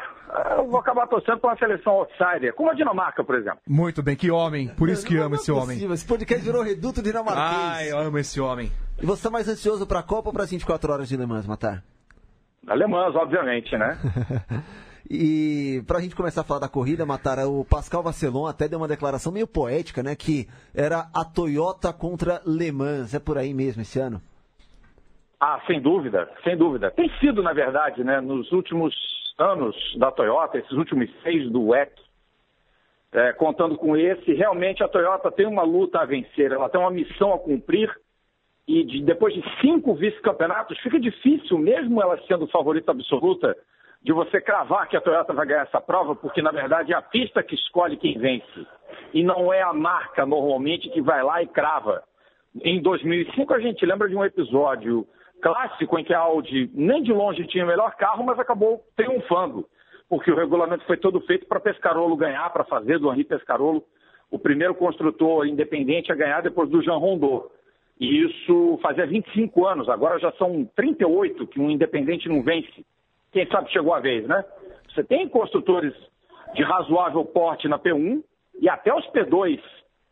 eu vou acabar torcendo para uma seleção outsider, como a Dinamarca, por exemplo. Muito bem, que homem. Por isso que amo esse homem. Esse podcast virou reduto dinamarquês. Ai, eu amo esse homem. E você está mais ansioso para a Copa ou para as 24 horas de Le Mans, Matar? Alemãs, obviamente, né? e para a gente começar a falar da corrida, Matara, o Pascal Vasselon até deu uma declaração meio poética, né? Que era a Toyota contra Le Mans. É por aí mesmo esse ano? Ah, sem dúvida, sem dúvida. Tem sido, na verdade, né? Nos últimos anos da Toyota, esses últimos seis do WEC, é, contando com esse, realmente a Toyota tem uma luta a vencer, ela tem uma missão a cumprir e de, depois de cinco vice-campeonatos, fica difícil, mesmo ela sendo favorita absoluta, de você cravar que a Toyota vai ganhar essa prova, porque na verdade é a pista que escolhe quem vence e não é a marca normalmente que vai lá e crava. Em 2005 a gente lembra de um episódio clássico em que a Audi nem de longe tinha o melhor carro, mas acabou triunfando, porque o regulamento foi todo feito para Pescarolo ganhar, para fazer do Henri Pescarolo o primeiro construtor independente a ganhar depois do Jean Rondeau. E isso fazia 25 anos, agora já são 38 que um independente não vence. Quem sabe chegou a vez, né? Você tem construtores de razoável porte na P1 e até os P2,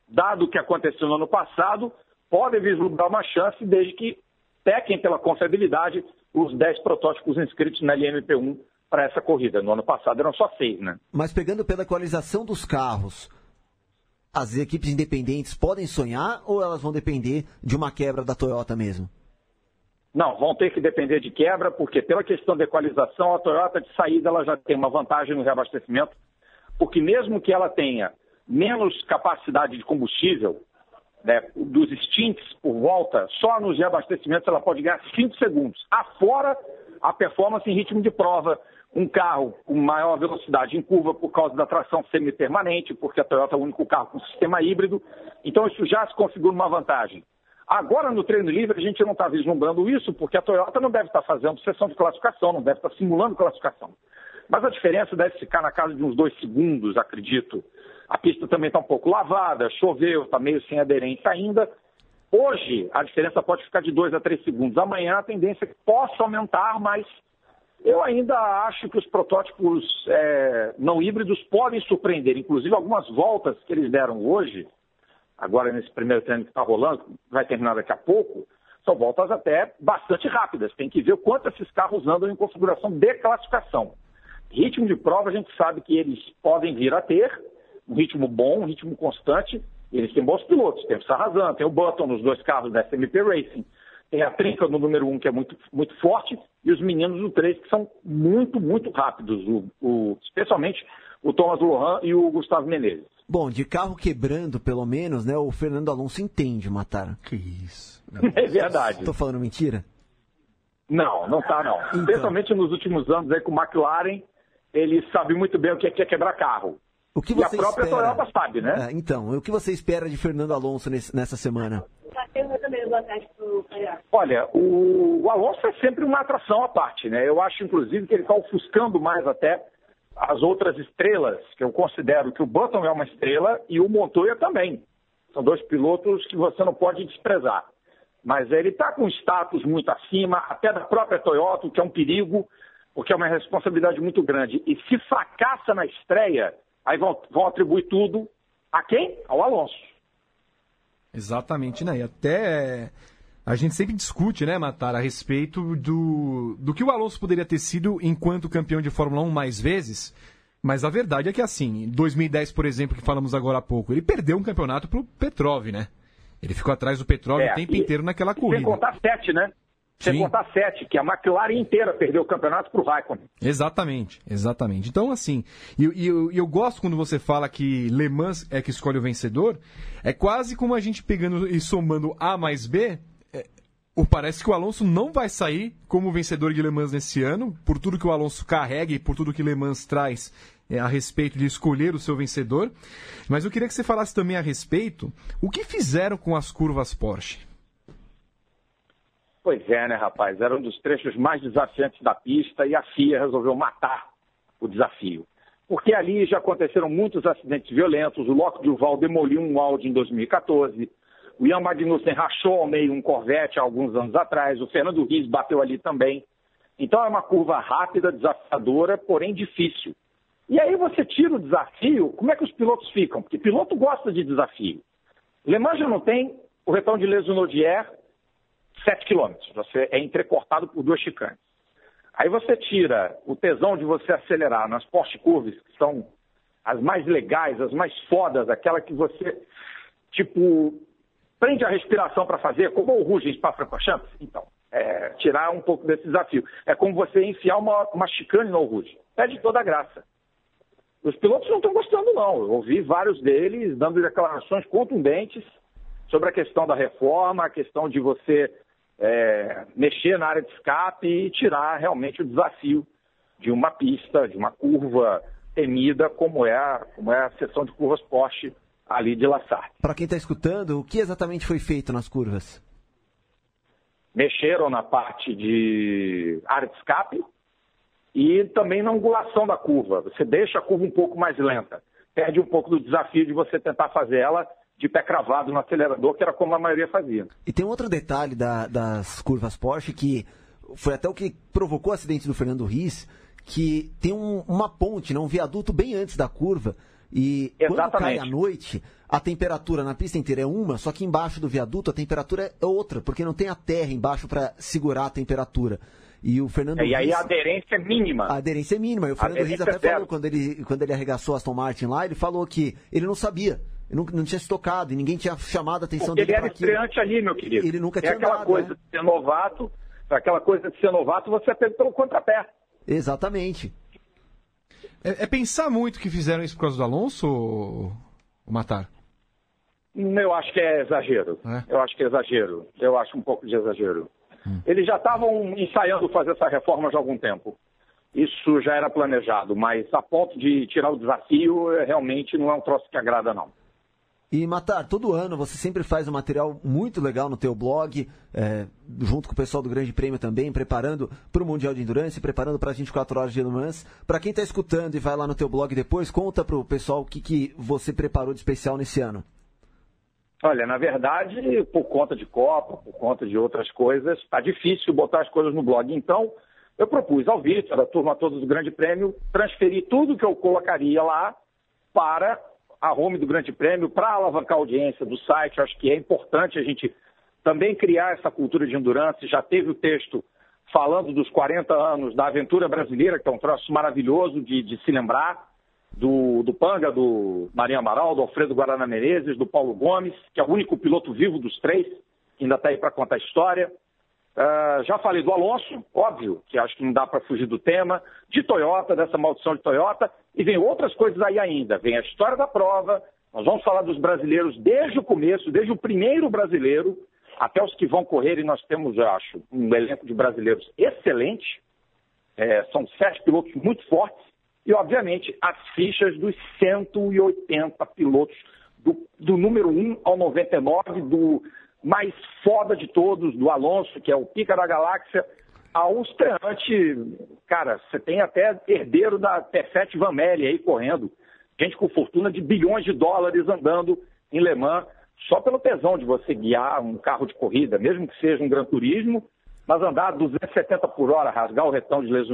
dado o que aconteceu no ano passado, podem vislumbrar uma chance desde que pequem pela confiabilidade os 10 protótipos inscritos na LMP1 para essa corrida. No ano passado eram só seis, né? Mas pegando pela equalização dos carros, as equipes independentes podem sonhar ou elas vão depender de uma quebra da Toyota mesmo? Não, vão ter que depender de quebra, porque pela questão da equalização, a Toyota de saída ela já tem uma vantagem no reabastecimento, porque mesmo que ela tenha menos capacidade de combustível, né, dos stints por volta, só nos reabastecimentos ela pode ganhar 5 segundos. Afora a performance em ritmo de prova, um carro com maior velocidade em curva por causa da tração semi-permanente, porque a Toyota é o único carro com sistema híbrido. Então isso já se configura uma vantagem. Agora no treino livre a gente não está vislumbrando isso, porque a Toyota não deve estar tá fazendo sessão de classificação, não deve estar tá simulando classificação. Mas a diferença deve ficar na casa de uns dois segundos, acredito. A pista também está um pouco lavada, choveu, está meio sem aderência ainda. Hoje, a diferença pode ficar de 2 a 3 segundos. Amanhã, a tendência é que possa aumentar, mas eu ainda acho que os protótipos é, não híbridos podem surpreender. Inclusive, algumas voltas que eles deram hoje, agora nesse primeiro treino que está rolando, vai terminar daqui a pouco, são voltas até bastante rápidas. Tem que ver o quanto esses carros andam em configuração de classificação. Ritmo de prova, a gente sabe que eles podem vir a ter, um ritmo bom, um ritmo constante. Eles têm bons pilotos, tem o Sarrazan, tem o Button nos dois carros da SMP Racing, tem a Trinca no número um, que é muito, muito forte, e os meninos do 3, que são muito, muito rápidos, o, o, especialmente o Thomas Lohan e o Gustavo Menezes. Bom, de carro quebrando, pelo menos, né? O Fernando Alonso entende matar. Que isso. É verdade. Estou falando mentira? Não, não tá não. Então... Especialmente nos últimos anos aí com o McLaren, ele sabe muito bem o que é, é quebrar carro. O que você e a própria espera... Toyota sabe, né? É, então, o que você espera de Fernando Alonso nesse, nessa semana? Olha, o, o, Alonso é sempre uma atração à parte, né? Eu acho, inclusive, que ele está ofuscando mais até as outras estrelas, que eu considero que o Button é uma estrela e o Montoya também. São dois pilotos que você não pode desprezar. Mas ele está com status muito acima, até da própria Toyota, o que é um perigo, porque é uma responsabilidade muito grande. E se fracassa na estreia, aí vão, vão atribuir tudo A quem? Ao Alonso. Exatamente, né? E até a gente sempre discute, né, Matar, a respeito do, do que o Alonso poderia ter sido enquanto campeão de Fórmula 1 mais vezes. Mas a verdade é que, assim, em 2010, por exemplo, que falamos agora há pouco, ele perdeu um campeonato pro Petrov, né? Ele ficou atrás do Petrov é, o tempo e, inteiro naquela corrida. Sem contar sete, né? Sem Sim. contar sete, que a McLaren inteira perdeu o campeonato pro Raikkonen. Exatamente, exatamente. Então, assim, e eu, eu, eu, gosto quando você fala que Le Mans é que escolhe o vencedor, é quase como a gente pegando e somando A mais B, o, parece que o Alonso não vai sair como vencedor de Le Mans nesse ano, por tudo que o Alonso carrega e por tudo que Le Mans traz é, a respeito de escolher o seu vencedor. Mas eu queria que você falasse também a respeito o que fizeram com as curvas Porsche. Pois é, né, rapaz? Era um dos trechos mais desafiantes da pista e a FIA resolveu matar o desafio. Porque ali já aconteceram muitos acidentes violentos. O Loco Duval demoliu um Audi em 2014. O Ian Magnussen rachou ao meio um Corvette há alguns anos atrás. O Fernando Riz bateu ali também. Então é uma curva rápida, desafiadora, porém difícil. E aí você tira o desafio, como é que os pilotos ficam? Porque piloto gosta de desafio. Le Mans já não tem o retão de Les 7 quilômetros. Você é entrecortado por duas chicanes. Aí você tira o tesão de você acelerar nas Porsche Curves, que são as mais legais, as mais fodas, aquela que você, tipo, prende a respiração para fazer, como o Rouge em Spa-Francorchamps. Então, é, tirar um pouco desse desafio. É como você enfiar uma, uma chicane no Rouge. Perde toda a graça. Os pilotos não estão gostando, não. Eu ouvi vários deles dando declarações contundentes sobre a questão da reforma, a questão de você é, mexer na área de escape e tirar realmente o desafio de uma pista, de uma curva temida como é a, como é a seção de curvas Porsche ali de Lassart. Para quem está escutando, o que exatamente foi feito nas curvas? Mexeram na parte de área de escape e também na angulação da curva. Você deixa a curva um pouco mais lenta. Perde um pouco do desafio de você tentar fazer ela de pé cravado no acelerador, que era como a maioria fazia. E tem outro detalhe da, das curvas Porsche que foi até o que provocou o acidente do Fernando Riz, que tem um, uma ponte, né, um viaduto bem antes da curva. E Exatamente. quando cai à noite, a temperatura na pista inteira é uma, só que embaixo do viaduto a temperatura é outra, porque não tem a terra embaixo para segurar a temperatura. E o Fernando é, E aí a aderência é mínima. A aderência é mínima. E o Fernando Riz até é falou, quando ele, quando ele arregaçou a Aston Martin lá, ele falou que ele não sabia não, não tinha se tocado e ninguém tinha chamado a atenção Porque dele. Ele era estreante ali, meu querido. Ele nunca é tinha aquela dado, coisa né? de ser novato, aquela coisa de ser novato, você é pelo contrapé. Exatamente. É, é, pensar muito que fizeram isso por causa do Alonso, ou, ou Matar? Eu acho que é exagero. É? Eu acho que é exagero. Eu acho um pouco de exagero. Hum. Eles já estavam ensaiando fazer essa reforma já há algum tempo. Isso já era planejado, mas a ponto de tirar o desafio, realmente não é um troço que agrada, não. E Matar, todo ano você sempre faz um material muito legal no teu blog, é, junto com o pessoal do Grande Prêmio também, preparando para o Mundial de Endurance, preparando para as 24 horas de Le Mans. Para quem está escutando e vai lá no teu blog depois, conta para o pessoal o que, que você preparou de especial nesse ano. Olha, na verdade, por conta de Copa, por conta de outras coisas, está difícil botar as coisas no blog. Então, eu propus ao Vitor, a turma toda do Grande Prêmio, transferir tudo que eu colocaria lá para a home do Grande Prêmio para alavancar a audiência do site. Acho que é importante a gente também criar essa cultura de endurance. Já teve o texto falando dos 40 anos da aventura brasileira, que é um troço maravilhoso de, de se lembrar, do, do, Panga, do Marinho Amaral, do Alfredo Guarana Menezes, do Paulo Gomes, que é o único piloto vivo dos três, que ainda está aí para contar a história. Uh, já falei do Alonso, óbvio, que acho que não dá para fugir do tema, de Toyota, dessa maldição de Toyota, e vem outras coisas aí ainda. Vem a história da prova, nós vamos falar dos brasileiros desde o começo, desde o primeiro brasileiro até os que vão correr, e nós temos, acho, um elenco de brasileiros excelente. É, são sete pilotos muito fortes, e, obviamente, as fichas dos 180 pilotos, do, do número 1 ao 99, do mais foda de todos, do Alonso, que é o pica da galáxia, ao estreante, cara, você tem até herdeiro da Perfect Van Melle aí correndo, gente com fortuna de bilhões de dólares andando em Le Mans, só pelo tesão de você guiar um carro de corrida, mesmo que seja um Gran Turismo, mas andar 270 por hora, rasgar o retão de Les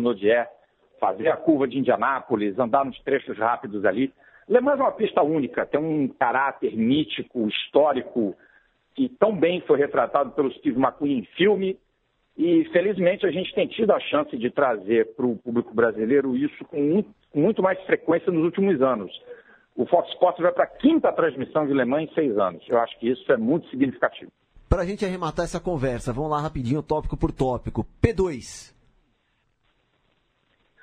fazer a curva de Indianápolis, andar nos trechos rápidos ali. Le Mans é uma pista única, tem um caráter mítico, histórico, que tão bem foi retratado pelo Steve McQueen em filme. E, felizmente, a gente tem tido a chance de trazer para o público brasileiro isso com muito mais frequência nos últimos anos. O Fox Sports vai para a quinta transmissão de Le Mans em seis anos. Eu acho que isso é muito significativo. Para a gente arrematar essa conversa, vamos lá rapidinho, tópico por tópico. P2.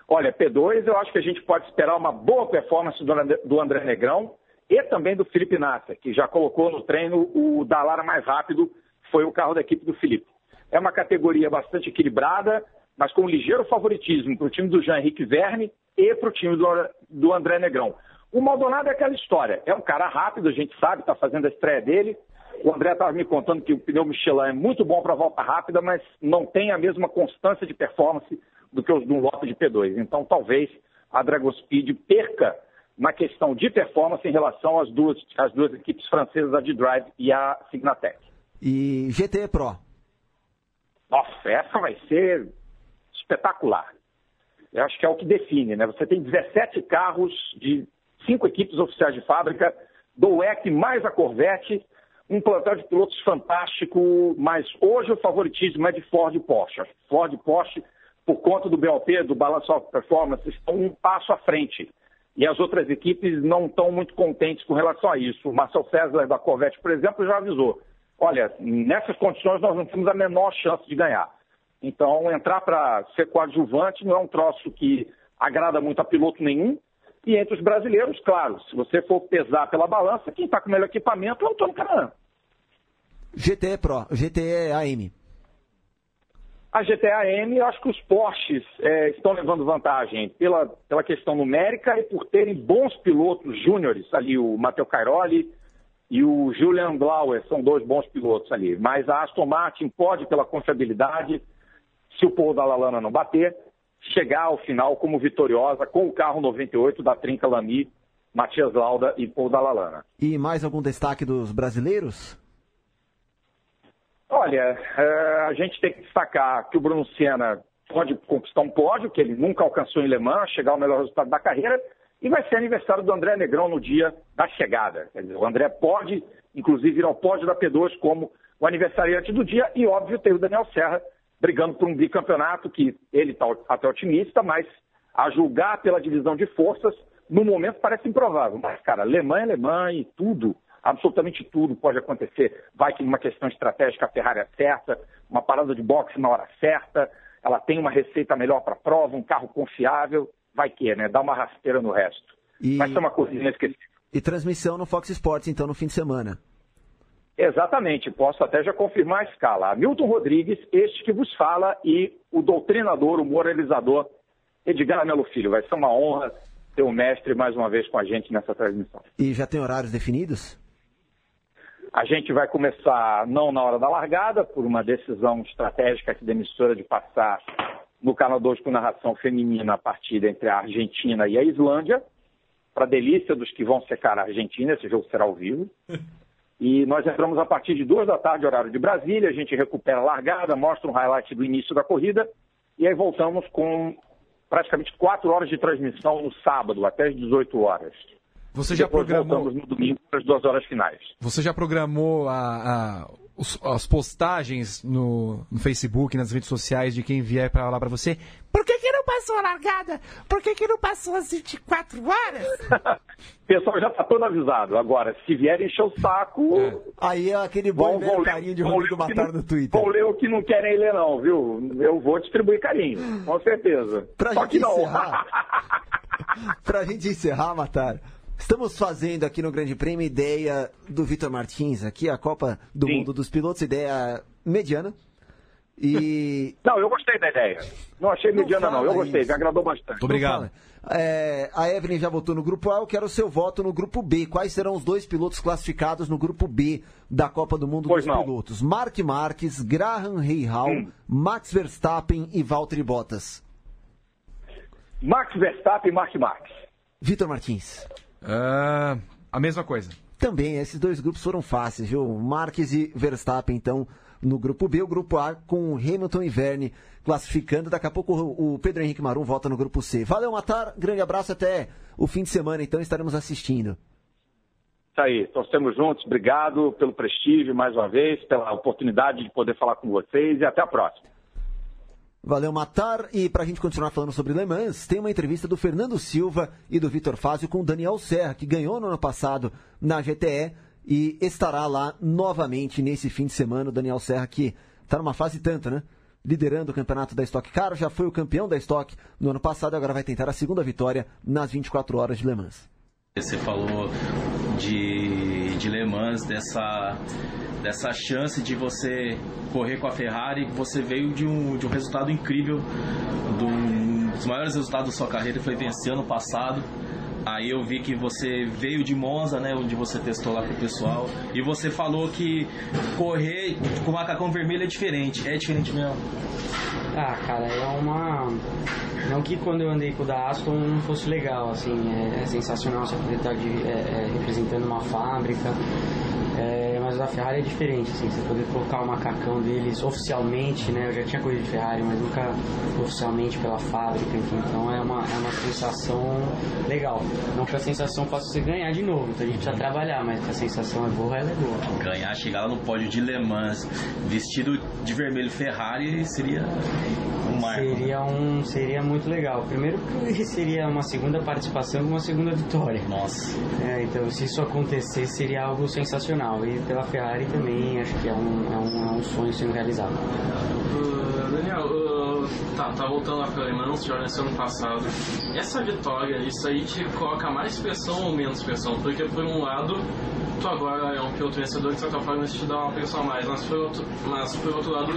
Olha, P2, eu acho que a gente pode esperar uma boa performance do André Negrão e também do Felipe Nasser, que já colocou no treino o Dalara mais rápido, foi o carro da equipe do Felipe. É uma categoria bastante equilibrada, mas com um ligeiro favoritismo para o time do Jean-Henrique Verne e para o time do, André Negrão. O Maldonado é aquela história, é um cara rápido, a gente sabe, está fazendo a estreia dele. O André estava me contando que o pneu Michelin é muito bom para volta rápida, mas não tem a mesma constância de performance do que os do lote de P2. Então, talvez a Dragospeed perca na questão de performance em relação às duas, às duas equipes francesas, a D-Drive e a Signatec. E GT Pro? Nossa, essa vai ser espetacular. Eu acho que é o que define, né? Você tem 17 carros de cinco equipes oficiais de fábrica, do WEC mais a Corvette, um plantel de pilotos fantástico, mas hoje o favoritismo é de Ford e Porsche. Ford e Porsche, por conta do BOP, do Balance of Performance, estão um passo à frente. E as outras equipes não estão muito contentes com relação a isso. O Marcel César da Corvette, por exemplo, já avisou. Olha, nessas condições nós não temos a menor chance de ganhar. Então, entrar para ser coadjuvante não é um troço que agrada muito a piloto nenhum, e entre os brasileiros, claro, se você for pesar pela balança, quem está com o melhor equipamento é o Antônio Canan. GTE Pro, GTE AM. A GTA AM, eu acho que os Porsches é, estão levando vantagem pela, pela questão numérica e por terem bons pilotos júniores ali, o Matteo Cairoli e o Julian Blauer, são dois bons pilotos ali. Mas a Aston Martin pode, pela confiabilidade, se o Paul Dallalana não bater, chegar ao final como vitoriosa com o carro 98 da Trinca Lamy, Matias Lauda e Paul Dallalana. E mais algum destaque dos brasileiros? Olha, é, a gente tem que destacar que o Bruno Senna pode conquistar um pódio, que ele nunca alcançou em Le Mans, chegar ao melhor resultado da carreira, e vai ser aniversário do André Negrão no dia da chegada. Dizer, o André pode, inclusive, ir ao pódio da P2 como o aniversariante do dia, e óbvio, tem o Daniel Serra, brigando por um bicampeonato que ele está até otimista, mas a julgar pela divisão de forças, no momento parece improvável. Mas, cara, Alemanha é Alemanha e tudo, absolutamente tudo pode acontecer. Vai que numa questão estratégica a Ferrari acerta, uma parada de boxe na hora certa, ela tem uma receita melhor para a prova, um carro confiável, vai que, né? Dá uma rasteira no resto. E... Vai ser uma coisa inesquecível. E transmissão no Fox Sports, então, no fim de semana. Exatamente, posso até já confirmar a escala. Milton Rodrigues, este que vos fala, e o doutrinador, o moralizador, Edgar Melo Filho. Vai ser uma honra ter o mestre mais uma vez com a gente nessa transmissão. E já tem horários definidos? A gente vai começar não na hora da largada, por uma decisão estratégica aqui da emissora de passar no Canal 2 com narração feminina a partida entre a Argentina e a Islândia, para delícia dos que vão secar a Argentina, esse jogo será ao vivo. E nós entramos a partir de duas da tarde, horário de Brasília, a gente recupera a largada, mostra um highlight do início da corrida, e aí voltamos com praticamente quatro horas de transmissão no sábado, até as 18 horas. Você já programou... no domingo para as duas horas finais. Você já programou a, a os, as postagens no, no, Facebook, nas redes sociais de quem vier para lá para você. Por que, que não passou a largada? Por que, que não passou as 24 horas? o pessoal já está todo avisado. Agora, se vier encher o saco. É. Aí é aquele bom vão, carinho de Rodrigo Matar no Twitter. Vão ler o que não querem ler, não, viu? Eu vou distribuir carinho, com certeza. Pra Só gente que não. encerrar. pra gente encerrar, Matar. Estamos fazendo aqui no Grande Prêmio ideia do Vitor Martins, aqui a Copa do Sim. Mundo dos Pilotos, ideia mediana. E. Não, eu gostei da ideia. Não achei mediana, não. não. Eu gostei, isso. me agradou bastante. Muito obrigado. É, a Evelyn já votou no grupo A, eu quero o seu voto no grupo B. Quais serão os dois pilotos classificados no grupo B da Copa do Mundo pois dos não. Pilotos? Mark Marques, Graham Rahal, hum. Max Verstappen e Valtteri Bottas. Max Verstappen e Mark Marques. Vitor Martins. Uh, a mesma coisa. também esses dois grupos foram fáceis, viu? Marques e Verstappen, então, no grupo B, o grupo A com Hamilton e Verne classificando. Daqui a pouco o Pedro Henrique Marum volta no grupo C. Valeu, Matar. Grande abraço até o fim de semana, então estaremos assistindo. Isso aí, torcemos juntos. Obrigado pelo prestígio mais uma vez, pela oportunidade de poder falar com vocês e até a próxima. Valeu, Matar. E para a gente continuar falando sobre Le Mans, tem uma entrevista do Fernando Silva e do Vitor Fázio com o Daniel Serra, que ganhou no ano passado na GTE e estará lá novamente nesse fim de semana. O Daniel Serra que está numa fase tanta, né? Liderando o campeonato da Stock Car, já foi o campeão da Stock no ano passado, agora vai tentar a segunda vitória nas 24 horas de Le Mans. Você falou de, de Le Mans, dessa, dessa chance de você correr com a Ferrari, você veio de um, de um resultado incrível, um dos maiores resultados da sua carreira, foi vencer ano passado. Aí eu vi que você veio de Monza, né, onde você testou lá com o pessoal, e você falou que correr com macacão vermelho é diferente. É diferente mesmo? Ah, cara, é uma. Não que quando eu andei com o da Aston não fosse legal, assim, é, é sensacional você poder estar de, é, é, representando uma fábrica. É, mas da Ferrari é diferente, assim, você poder colocar o macacão deles oficialmente, né? Eu já tinha corrido de Ferrari, mas nunca oficialmente pela fábrica, enfim, então é uma, é uma sensação legal. Não que a sensação possa você ganhar de novo, então a gente precisa trabalhar, mas a sensação é boa, ela é boa. Ganhar, chegar lá no pódio de Le Mans vestido de vermelho Ferrari seria um marco. Seria, um, seria muito legal. Primeiro que seria uma segunda participação e uma segunda vitória. Nossa. É, então se isso acontecer seria algo sensacional. E pela Ferrari também acho que é um, é um, é um sonho sendo realizado. Uh, Daniel, uh, tá, tá voltando lá para Le Mans, já nesse ano passado. Essa vitória, isso aí te coloca mais pressão ou menos pressão? Porque por um lado, tu agora é um piloto vencedor de certa forma isso te dá uma pressão a mais, mas por outro, mas por outro lado,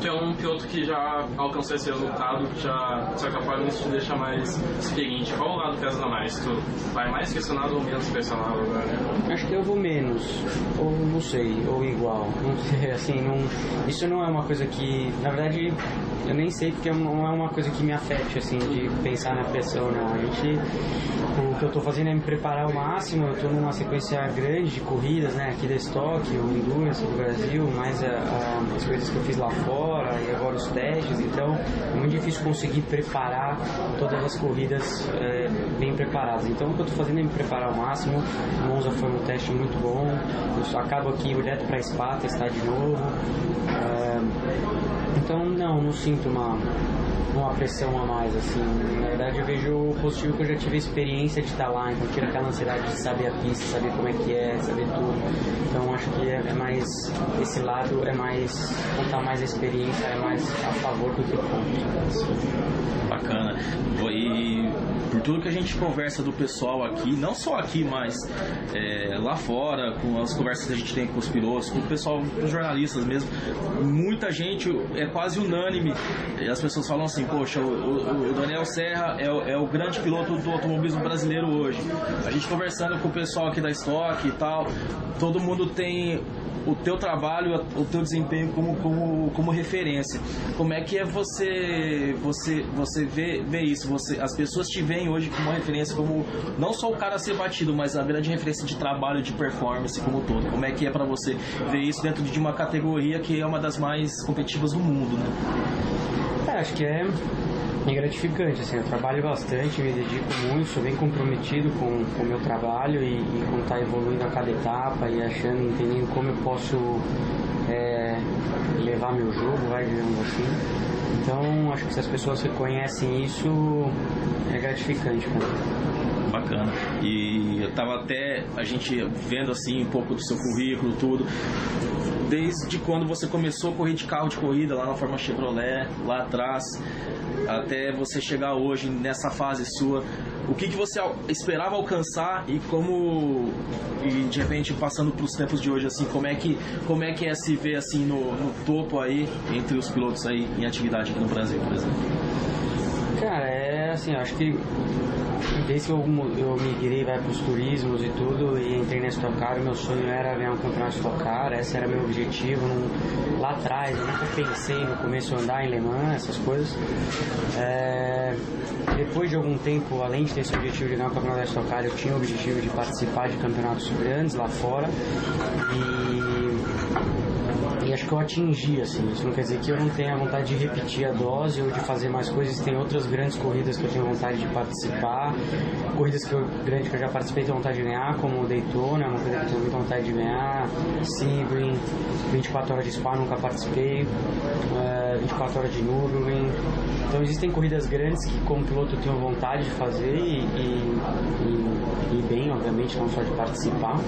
tu é um piloto que já alcançou esse resultado, já de certa forma isso te deixa mais experiente. Qual lado pesa mais? Tu vai mais pressionado ou menos pressionado agora? Acho que eu vou menos, ou não sei, ou igual. Não sei, assim, não, isso não é uma coisa que, na verdade, eu nem sei porque não é uma coisa que me afete, assim, de pensar na pressão, não. A gente, o que eu tô fazendo é me preparar ao máximo, eu tô numa sequência grande de corridas, né, aqui da Stock, o Endurance do Brasil, mais a, a, as coisas que eu fiz lá fora e agora os testes, então é muito difícil conseguir preparar todas as corridas é, bem preparadas. Então o que eu tô fazendo é me preparar ao máximo, Monza foi um teste muito bom, eu só aqui direto para Spa testar de novo. É, então não, não sinto uma uma pressão a mais, assim. Na verdade, eu vejo o positivo que eu já tive a experiência de estar lá, então tira aquela ansiedade de saber a pista, saber como é que é, saber tudo. Então, acho que é, é mais, esse lado é mais, contar mais a experiência, é mais a favor do que contra. Bacana. E por tudo que a gente conversa do pessoal aqui, não só aqui, mas é, lá fora, com as conversas que a gente tem com os pilotos, com o pessoal, com os jornalistas mesmo, muita gente, é quase unânime, as pessoas falam assim, poxa, o, o Daniel Serra é o, é o, grande piloto do automobilismo brasileiro hoje. A gente conversando com o pessoal aqui da Stock e tal, todo mundo tem o teu trabalho, o teu desempenho como, como, como referência. Como é que é você você você vê, vê isso? Você, as pessoas te veem hoje como uma referência, como não só o cara a ser batido, mas a grande referência de trabalho, de performance como todo. Como é que é para você ver isso dentro de uma categoria que é uma das mais competitivas do mundo, né? É, acho que é é gratificante, assim, eu trabalho bastante, me dedico muito, sou bem comprometido com o meu trabalho e, e com estar tá evoluindo a cada etapa e achando, entendendo como eu posso é, levar meu jogo, vai, digamos assim. Então, acho que se as pessoas reconhecem isso, é gratificante para mim bacana. E eu tava até a gente vendo assim um pouco do seu currículo, tudo. Desde quando você começou a correr de carro de corrida lá na forma Chevrolet, lá atrás, até você chegar hoje nessa fase sua, o que, que você esperava alcançar e como e de repente passando para os tempos de hoje assim como é que como é que é se ver assim no, no topo aí entre os pilotos aí em atividade aqui no Brasil por exemplo Cara, é assim, acho que desde que eu, eu migrei para os turismos e tudo e entrei na Stock meu sonho era ganhar um campeonato de Stock Car, esse era meu objetivo. Não, lá atrás, eu nunca pensei no começo andar em Le Mans, essas coisas. É, depois de algum tempo, além de ter esse objetivo de ganhar um campeonato Stock Car, eu tinha o objetivo de participar de campeonatos grandes lá fora e acho que eu atingi, assim. Isso não quer dizer que eu não tenha vontade de repetir a dose ou de fazer mais coisas. Tem outras grandes corridas que eu tenho vontade de participar, corridas que eu, grandes que eu já participei tenho vontade de ganhar, como o Daytona, uma coisa que eu tenho muita vontade de ganhar, Sebring, 24 horas de Spa nunca participei, uh, 24 horas de Nürburgring. Então existem corridas grandes que como piloto eu tenho vontade de fazer e, e, e, e bem, obviamente, não só de participar.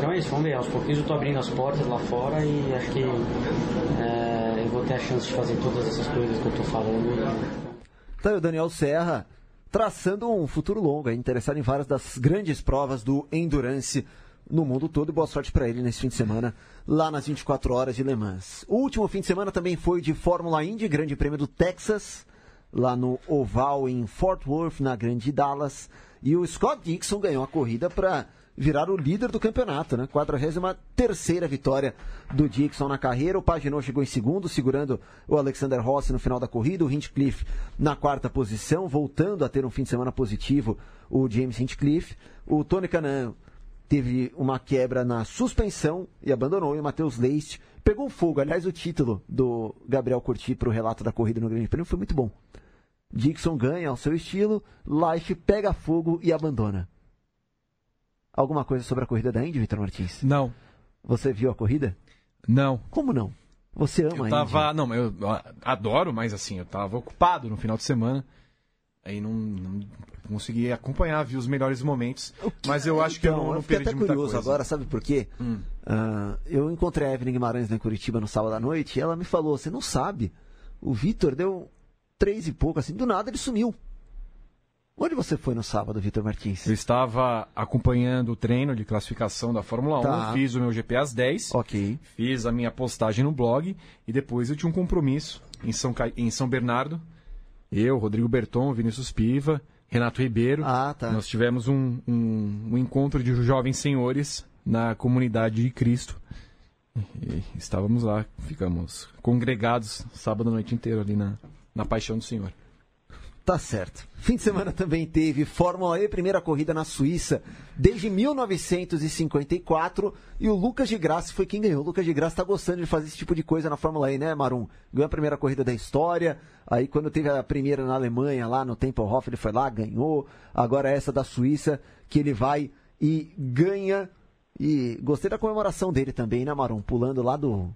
Então é isso, vamos ver. Aos pouquinhos eu estou abrindo as portas lá fora e acho que é, eu vou ter a chance de fazer todas essas coisas que eu estou falando. Então, o Daniel Serra traçando um futuro longo, é interessado em várias das grandes provas do Endurance no mundo todo e boa sorte para ele nesse fim de semana lá nas 24 horas de Le Mans. O último fim de semana também foi de Fórmula Indy, Grande Prêmio do Texas, lá no Oval em Fort Worth, na Grande Dallas, e o Scott Dixon ganhou a corrida para virar o líder do campeonato, né? 43 vitória do Dixon na carreira. O Paginot chegou em segundo, segurando o Alexander Rossi no final da corrida. O Hinchcliffe na quarta posição, voltando a ter um fim de semana positivo, o James Hinchcliffe. O Tony Canan teve uma quebra na suspensão e abandonou. E o Matheus Leist pegou fogo. Aliás, o título do Gabriel Curti para o relato da corrida no Grande Prêmio foi muito bom. Dixon ganha ao seu estilo, Leist pega fogo e abandona alguma coisa sobre a corrida da Indy, Vitor Martins? Não. Você viu a corrida? Não. Como não? Você ama eu tava, a Indy? Não, eu adoro, mas assim, eu tava ocupado no final de semana. Aí não, não consegui acompanhar, vi os melhores momentos. Mas eu acho então, que eu não, não perdi até muita curioso agora, sabe por quê? Hum. Uh, eu encontrei a Evelyn Guimarães em Curitiba no sábado à noite e ela me falou: você não sabe, o Vitor deu três e pouco, assim, do nada ele sumiu. Onde você foi no sábado, Vitor Martins? Eu estava acompanhando o treino de classificação da Fórmula tá. 1, fiz o meu GP às 10, ok. fiz a minha postagem no blog e depois eu tinha um compromisso em São, Ca... em São Bernardo. Eu, Rodrigo Berton, Vinícius Piva, Renato Ribeiro. Ah, tá. Nós tivemos um, um, um encontro de jovens senhores na comunidade de Cristo. E estávamos lá, ficamos congregados sábado à noite inteiro ali na, na Paixão do Senhor. Tá certo. Fim de semana também teve Fórmula E, primeira corrida na Suíça desde 1954. E o Lucas de Graça foi quem ganhou. O Lucas de Graça tá gostando de fazer esse tipo de coisa na Fórmula E, né, Marum? Ganhou a primeira corrida da história. Aí, quando teve a primeira na Alemanha, lá no Tempelhof, ele foi lá, ganhou. Agora essa da Suíça, que ele vai e ganha. E gostei da comemoração dele também, né, Marum? Pulando lá do,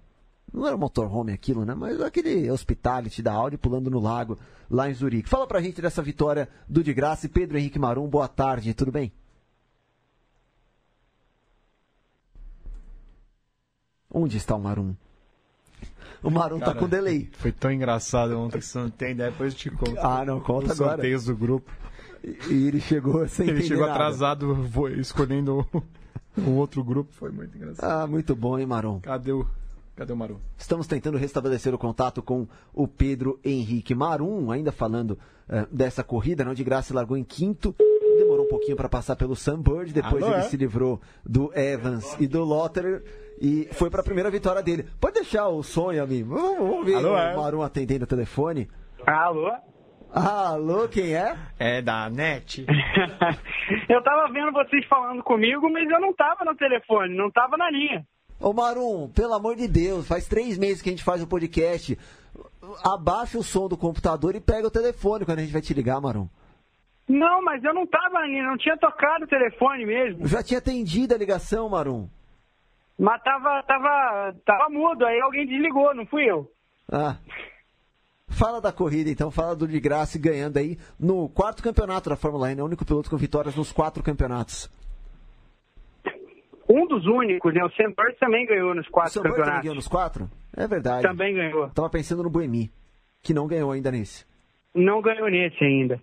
não era motorhome aquilo, né? Mas aquele hospitality da Audi pulando no lago lá em Zurique. Fala pra gente dessa vitória do De Graça e Pedro Henrique Marum. Boa tarde, tudo bem? Onde está o Marum? O Marum tá Cara, tá com delay. Foi tão engraçado ontem que você não tem ideia, depois eu te conto. Ah, não, conta Os agora. sorteios do grupo. E ele chegou sem Ele chegou nada. atrasado escolhendo o outro grupo, foi muito engraçado. Ah, muito bom, hein, Marum? Cadê o... Cadê o Marum? Estamos tentando restabelecer o contato com o Pedro Henrique Marum, ainda falando uh, dessa corrida, não de graça, largou em quinto. Demorou um pouquinho para passar pelo Sunbird, depois Alô, ele é? se livrou do Evans e do Lotterer e foi para a primeira vitória dele. Pode deixar o sonho, amigo. Vamos, vamos ver Alô, o é? Marum atendendo o telefone. Alô? Alô, quem é? É da NET. eu tava vendo vocês falando comigo, mas eu não tava no telefone, não tava na linha. Ô Marum, pelo amor de Deus, faz três meses que a gente faz o podcast. Abaixa o som do computador e pega o telefone quando a gente vai te ligar, Marum. Não, mas eu não tava ali, não tinha tocado o telefone mesmo. Eu já tinha atendido a ligação, Marum. Mas tava, tava, tava mudo, aí alguém desligou, não fui eu. Ah. Fala da corrida, então, fala do de graça ganhando aí no quarto campeonato da Fórmula 1, é o único piloto com vitórias nos quatro campeonatos. Um dos únicos, né? O Sandberg também ganhou nos quatro o campeonatos. também ganhou nos quatro? É verdade. Também ganhou. Tava pensando no Boemi, que não ganhou ainda nesse. Não ganhou nesse ainda.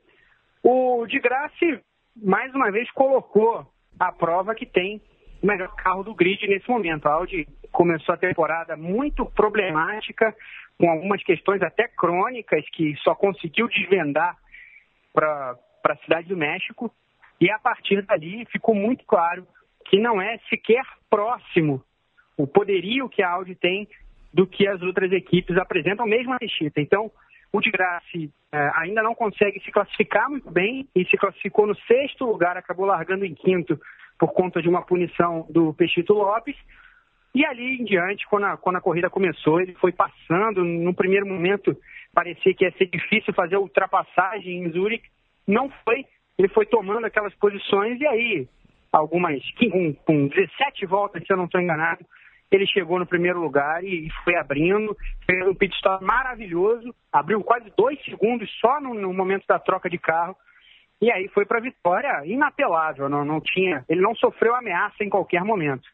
O de Graça, mais uma vez, colocou a prova que tem o melhor carro do grid nesse momento. A Audi começou a temporada muito problemática, com algumas questões até crônicas que só conseguiu desvendar para a cidade do México. E a partir dali ficou muito claro que não é sequer próximo o poderio que a Audi tem do que as outras equipes apresentam, mesmo a Teixeira. Então, o de Grassi é, ainda não consegue se classificar muito bem e se classificou no sexto lugar, acabou largando em quinto por conta de uma punição do Peixito Lopes. E ali em diante, quando a, quando a corrida começou, ele foi passando. No primeiro momento, parecia que ia ser difícil fazer a ultrapassagem em Zurich. Não foi. Ele foi tomando aquelas posições e aí, algumas, com, com 17 voltas, se eu não estou enganado, ele chegou no primeiro lugar e foi abrindo, fez um pit stop maravilhoso, abriu quase dois segundos só no, no momento da troca de carro, e aí foi para a vitória inapelável, não, não tinha, ele não sofreu ameaça em qualquer momento.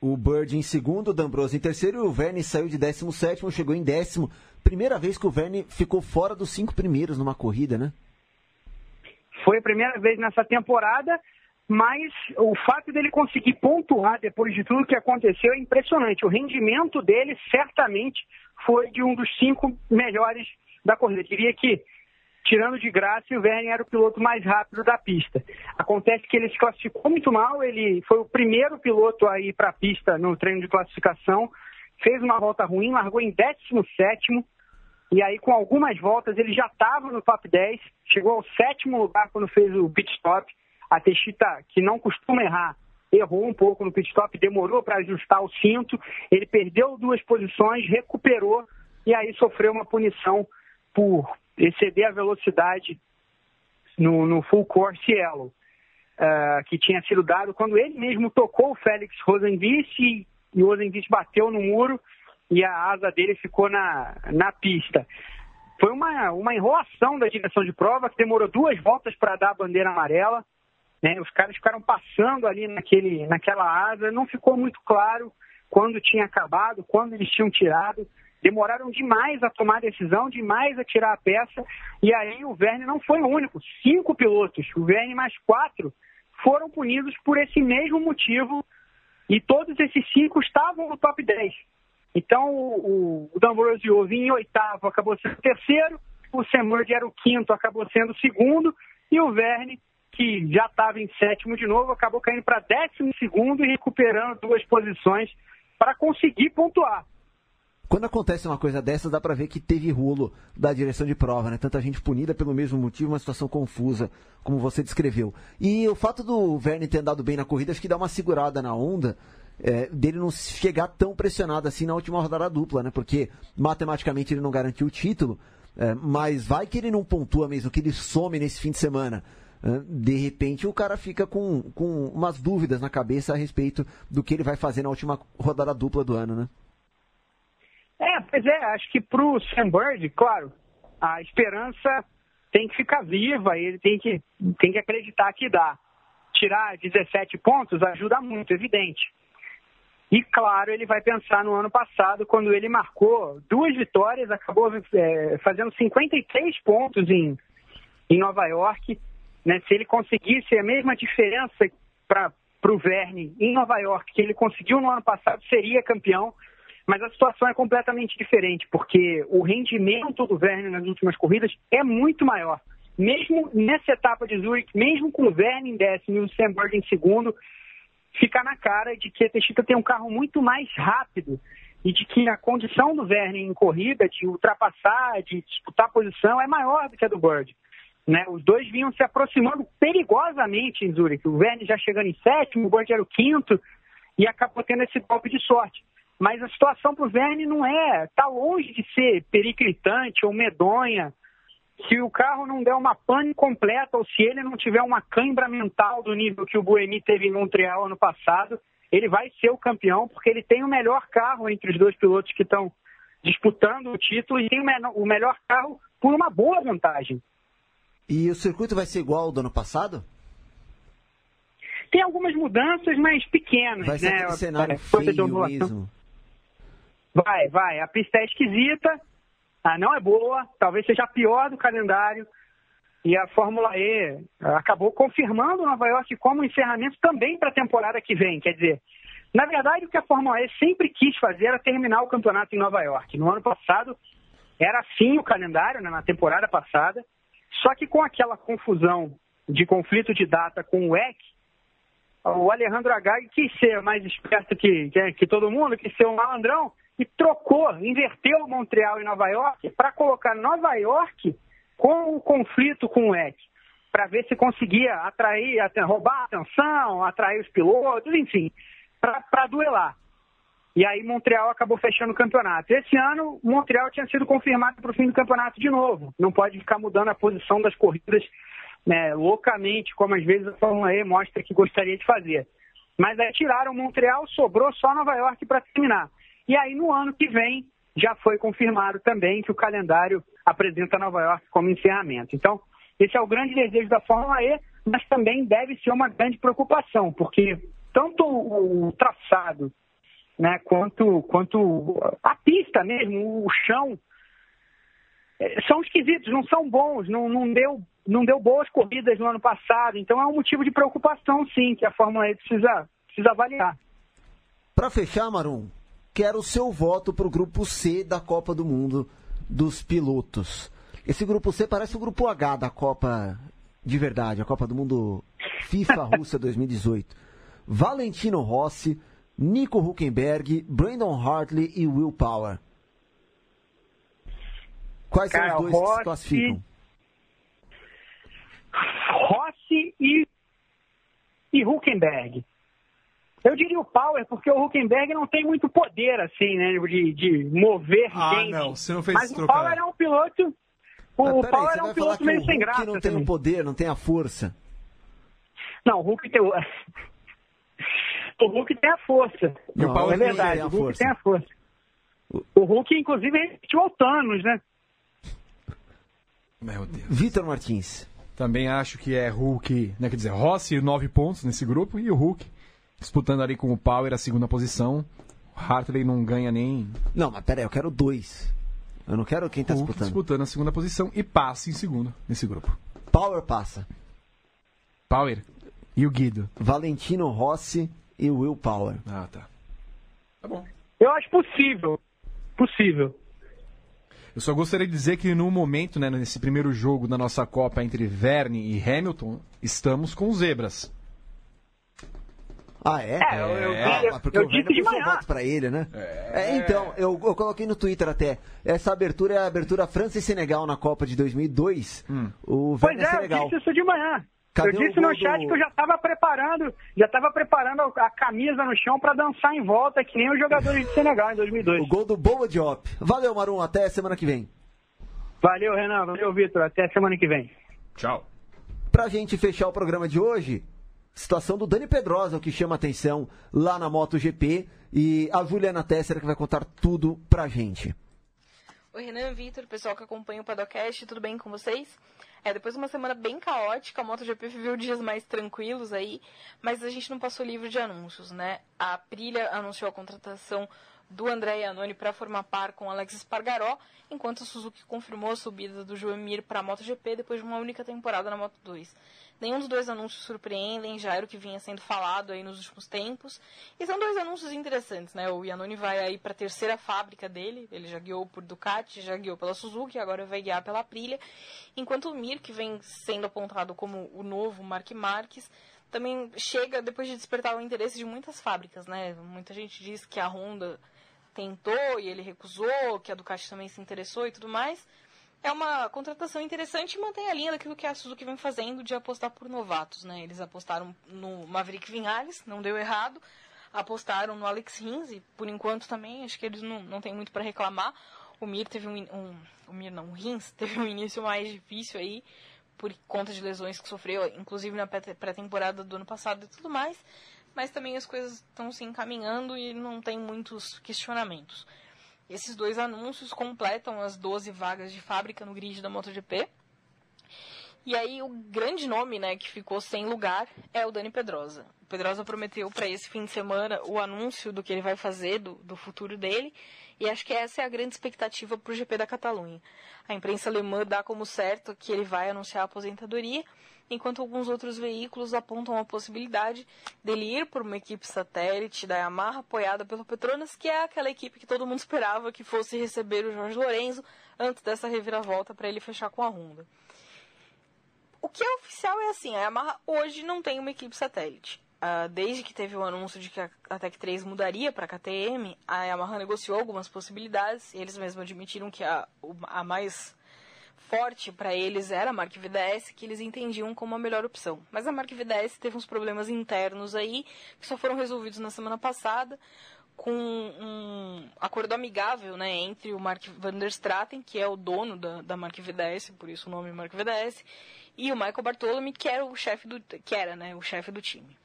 O Bird em segundo, o D'Ambrosio em terceiro e o Verne saiu de 17 chegou em décimo. Primeira vez que o Verne ficou fora dos cinco primeiros numa corrida, né? Foi a primeira vez nessa temporada mas o fato dele conseguir pontuar depois de tudo que aconteceu é impressionante. O rendimento dele certamente foi de um dos cinco melhores da corrida. Eu diria que, tirando de graça, o Verne era o piloto mais rápido da pista. Acontece que ele se classificou muito mal, ele foi o primeiro piloto a ir para a pista no treino de classificação, fez uma volta ruim, largou em 17 e aí com algumas voltas ele já estava no top 10, chegou ao sétimo lugar quando fez o pit stop a Teixeira, que não costuma errar, errou um pouco no pit stop, demorou para ajustar o cinto, ele perdeu duas posições, recuperou e aí sofreu uma punição por exceder a velocidade no, no full course yellow, uh, que tinha sido dado quando ele mesmo tocou o Félix Rosenvist e, e o Rosenvist bateu no muro e a asa dele ficou na, na pista. Foi uma, uma enrolação da direção de prova que demorou duas voltas para dar a bandeira amarela. Né? Os caras ficaram passando ali naquele, naquela asa, não ficou muito claro quando tinha acabado, quando eles tinham tirado. Demoraram demais a tomar a decisão, demais a tirar a peça, e aí o Verne não foi o único. Cinco pilotos, o Verne mais quatro, foram punidos por esse mesmo motivo, e todos esses cinco estavam no top 10. Então o, o D'Ambrosio vinha em oitavo, acabou sendo terceiro, o Semurd era o quinto, acabou sendo segundo, e o Verne que já estava em sétimo de novo, acabou caindo para décimo segundo e recuperando duas posições para conseguir pontuar. Quando acontece uma coisa dessas, dá para ver que teve rolo da direção de prova, né? Tanta gente punida pelo mesmo motivo, uma situação confusa, como você descreveu. E o fato do Verne ter andado bem na corrida, acho que dá uma segurada na onda, é, dele não chegar tão pressionado assim na última rodada dupla, né? Porque matematicamente ele não garantiu o título, é, mas vai que ele não pontua mesmo, que ele some nesse fim de semana de repente o cara fica com, com umas dúvidas na cabeça a respeito do que ele vai fazer na última rodada dupla do ano, né? É, pois é, acho que pro Sam Bird, claro, a esperança tem que ficar viva, ele tem que, tem que acreditar que dá. Tirar 17 pontos ajuda muito, evidente. E claro, ele vai pensar no ano passado, quando ele marcou duas vitórias, acabou é, fazendo 53 pontos em, em Nova York né? Se ele conseguisse a mesma diferença para o Verne em Nova York que ele conseguiu no ano passado, seria campeão. Mas a situação é completamente diferente, porque o rendimento do Verne nas últimas corridas é muito maior. Mesmo nessa etapa de Zurich, mesmo com o Verne em décimo e o Sam Bird em segundo, fica na cara de que a Teixeira tem um carro muito mais rápido e de que a condição do Verne em corrida, de ultrapassar, de disputar posição, é maior do que a do Bird. Né? Os dois vinham se aproximando perigosamente em Zurich. O Verne já chegando em sétimo, o Borg era o quinto, e acabou tendo esse golpe de sorte. Mas a situação para o Verne não é, está longe de ser periclitante ou medonha. Se o carro não der uma pane completa ou se ele não tiver uma cãibra mental do nível que o Buemi teve em Montreal ano passado, ele vai ser o campeão porque ele tem o melhor carro entre os dois pilotos que estão disputando o título e tem o melhor carro por uma boa vantagem. E o circuito vai ser igual ao do ano passado? Tem algumas mudanças, mas pequenas, vai ser né? cenário é, feio mesmo. Vai, vai. A pista é esquisita, ah, não é boa, talvez seja a pior do calendário. E a Fórmula E acabou confirmando Nova York como encerramento também para a temporada que vem. Quer dizer, Na verdade, o que a Fórmula E sempre quis fazer era terminar o campeonato em Nova York. No ano passado, era assim o calendário, né, na temporada passada, só que com aquela confusão de conflito de data com o EC, o Alejandro Agag quis ser mais esperto que, que, que todo mundo, quis ser um malandrão, e trocou, inverteu Montreal e Nova York para colocar Nova York com o conflito com o EC, para ver se conseguia atrair, roubar a atenção, atrair os pilotos, enfim, para duelar. E aí Montreal acabou fechando o campeonato. Esse ano, Montreal tinha sido confirmado para o fim do campeonato de novo. Não pode ficar mudando a posição das corridas né, loucamente, como às vezes a Fórmula E mostra que gostaria de fazer. Mas aí tiraram Montreal, sobrou só Nova York para terminar. E aí no ano que vem já foi confirmado também que o calendário apresenta Nova York como encerramento. Então, esse é o grande desejo da Fórmula E, mas também deve ser uma grande preocupação, porque tanto o traçado né, quanto, quanto a pista mesmo, o chão, é, são esquisitos, não são bons, não, não, deu, não deu boas corridas no ano passado, então é um motivo de preocupação, sim, que a Fórmula E precisa, precisa avaliar. Para fechar, Marum, quero o seu voto para o grupo C da Copa do Mundo dos pilotos. Esse grupo C parece o grupo H da Copa de verdade, a Copa do Mundo FIFA Rússia 2018. Valentino Rossi, Nico Huckenberg, Brandon Hartley e Will Power. Quais Cara, são os dois Rossi, que se classificam? Rossi e, e Huckenberg. Eu diria o Power, porque o Huckenberg não tem muito poder, assim, né, de, de mover ah, gente. não, você não fez Mas o Power é um piloto... O Mas, Power é um piloto meio sem graça. não tem o poder, não tem a força. Não, o Hulk tem... O Hulk tem a força. Não, o Power é verdade, o Hulk força. tem a força. O Hulk, inclusive, repetiu o Thanos, né? Meu Deus. Vitor Martins. Também acho que é Hulk, né, quer dizer, Rossi, nove pontos nesse grupo, e o Hulk disputando ali com o Power a segunda posição. O Hartley não ganha nem. Não, mas peraí, eu quero dois. Eu não quero quem está disputando. disputando a segunda posição e passa em segundo nesse grupo. Power passa. Power e o Guido. Valentino Rossi e Will Power. Ah, tá. Tá bom. Eu acho possível. Possível. Eu só gostaria de dizer que no momento, né, nesse primeiro jogo da nossa Copa entre Verne e Hamilton, estamos com zebras. Ah, é? É, eu, eu, é. eu, porque eu o disse de manhã. voto pra ele, né? É. é então, eu, eu, coloquei no Twitter até. Essa abertura é a abertura França e Senegal na Copa de 2002. Hum. O pois é, Senegal. eu disse isso de manhã. Cadê eu disse no chat do... que eu já estava preparando, já estava preparando a camisa no chão para dançar em volta, que nem os jogadores de Senegal em 2002. O gol do Boa Diop. Valeu, Marum. Até semana que vem. Valeu, Renan. Valeu, Vitor. Até semana que vem. Tchau. Pra gente fechar o programa de hoje, situação do Dani Pedrosa, o que chama atenção lá na MotoGP. E a Juliana Tesser que vai contar tudo pra gente. Oi, Renan, Vitor, pessoal que acompanha o Padocast, tudo bem com vocês? É, depois de uma semana bem caótica, a MotoGP viveu dias mais tranquilos aí, mas a gente não passou livre de anúncios, né? A Aprilia anunciou a contratação do André Iannone para formar par com Alex Espargaró, enquanto Suzuki confirmou a subida do João Mir para a MotoGP depois de uma única temporada na Moto2. Nenhum dos dois anúncios surpreendem, já era o que vinha sendo falado aí nos últimos tempos. E são dois anúncios interessantes, né? O Iannone vai aí para a terceira fábrica dele, ele já guiou por Ducati, já guiou pela Suzuki, agora vai guiar pela Aprilia. Enquanto o Mir, que vem sendo apontado como o novo Mark Marques, também chega depois de despertar o interesse de muitas fábricas, né? Muita gente diz que a Honda tentou e ele recusou, que a Ducati também se interessou e tudo mais é uma contratação interessante e mantém a linha daquilo que a Suzuki vem fazendo de apostar por novatos, né? Eles apostaram no Maverick Vinales, não deu errado. Apostaram no Alex Rins e, por enquanto, também, acho que eles não, não têm muito para reclamar. O Mir teve um, um, O Mir não, o Rins teve um início mais difícil aí, por conta de lesões que sofreu, inclusive na pré-temporada do ano passado e tudo mais. Mas também as coisas estão se encaminhando e não tem muitos questionamentos. Esses dois anúncios completam as 12 vagas de fábrica no grid da MotoGP. E aí o grande nome, né, que ficou sem lugar é o Dani Pedrosa. O Pedrosa prometeu para esse fim de semana o anúncio do que ele vai fazer, do, do futuro dele, e acho que essa é a grande expectativa para o GP da Catalunha. A imprensa alemã dá como certo que ele vai anunciar a aposentadoria, enquanto alguns outros veículos apontam a possibilidade dele ir por uma equipe satélite da Yamaha apoiada pelo Petronas, que é aquela equipe que todo mundo esperava que fosse receber o Jorge Lorenzo antes dessa reviravolta para ele fechar com a Honda. O que é oficial é assim, a Yamaha hoje não tem uma equipe satélite. Uh, desde que teve o anúncio de que a Tech 3 mudaria para a KTM, a Yamaha negociou algumas possibilidades. Eles mesmos admitiram que a, a mais forte para eles era a Mark VDS, que eles entendiam como a melhor opção. Mas a Mark VDS teve uns problemas internos aí, que só foram resolvidos na semana passada, com um acordo amigável né, entre o Mark van der Straten, que é o dono da, da Mark VDS, por isso o nome Mark VDS, e o Michael Bartolome, que era o chefe do que era, né, o chefe do time.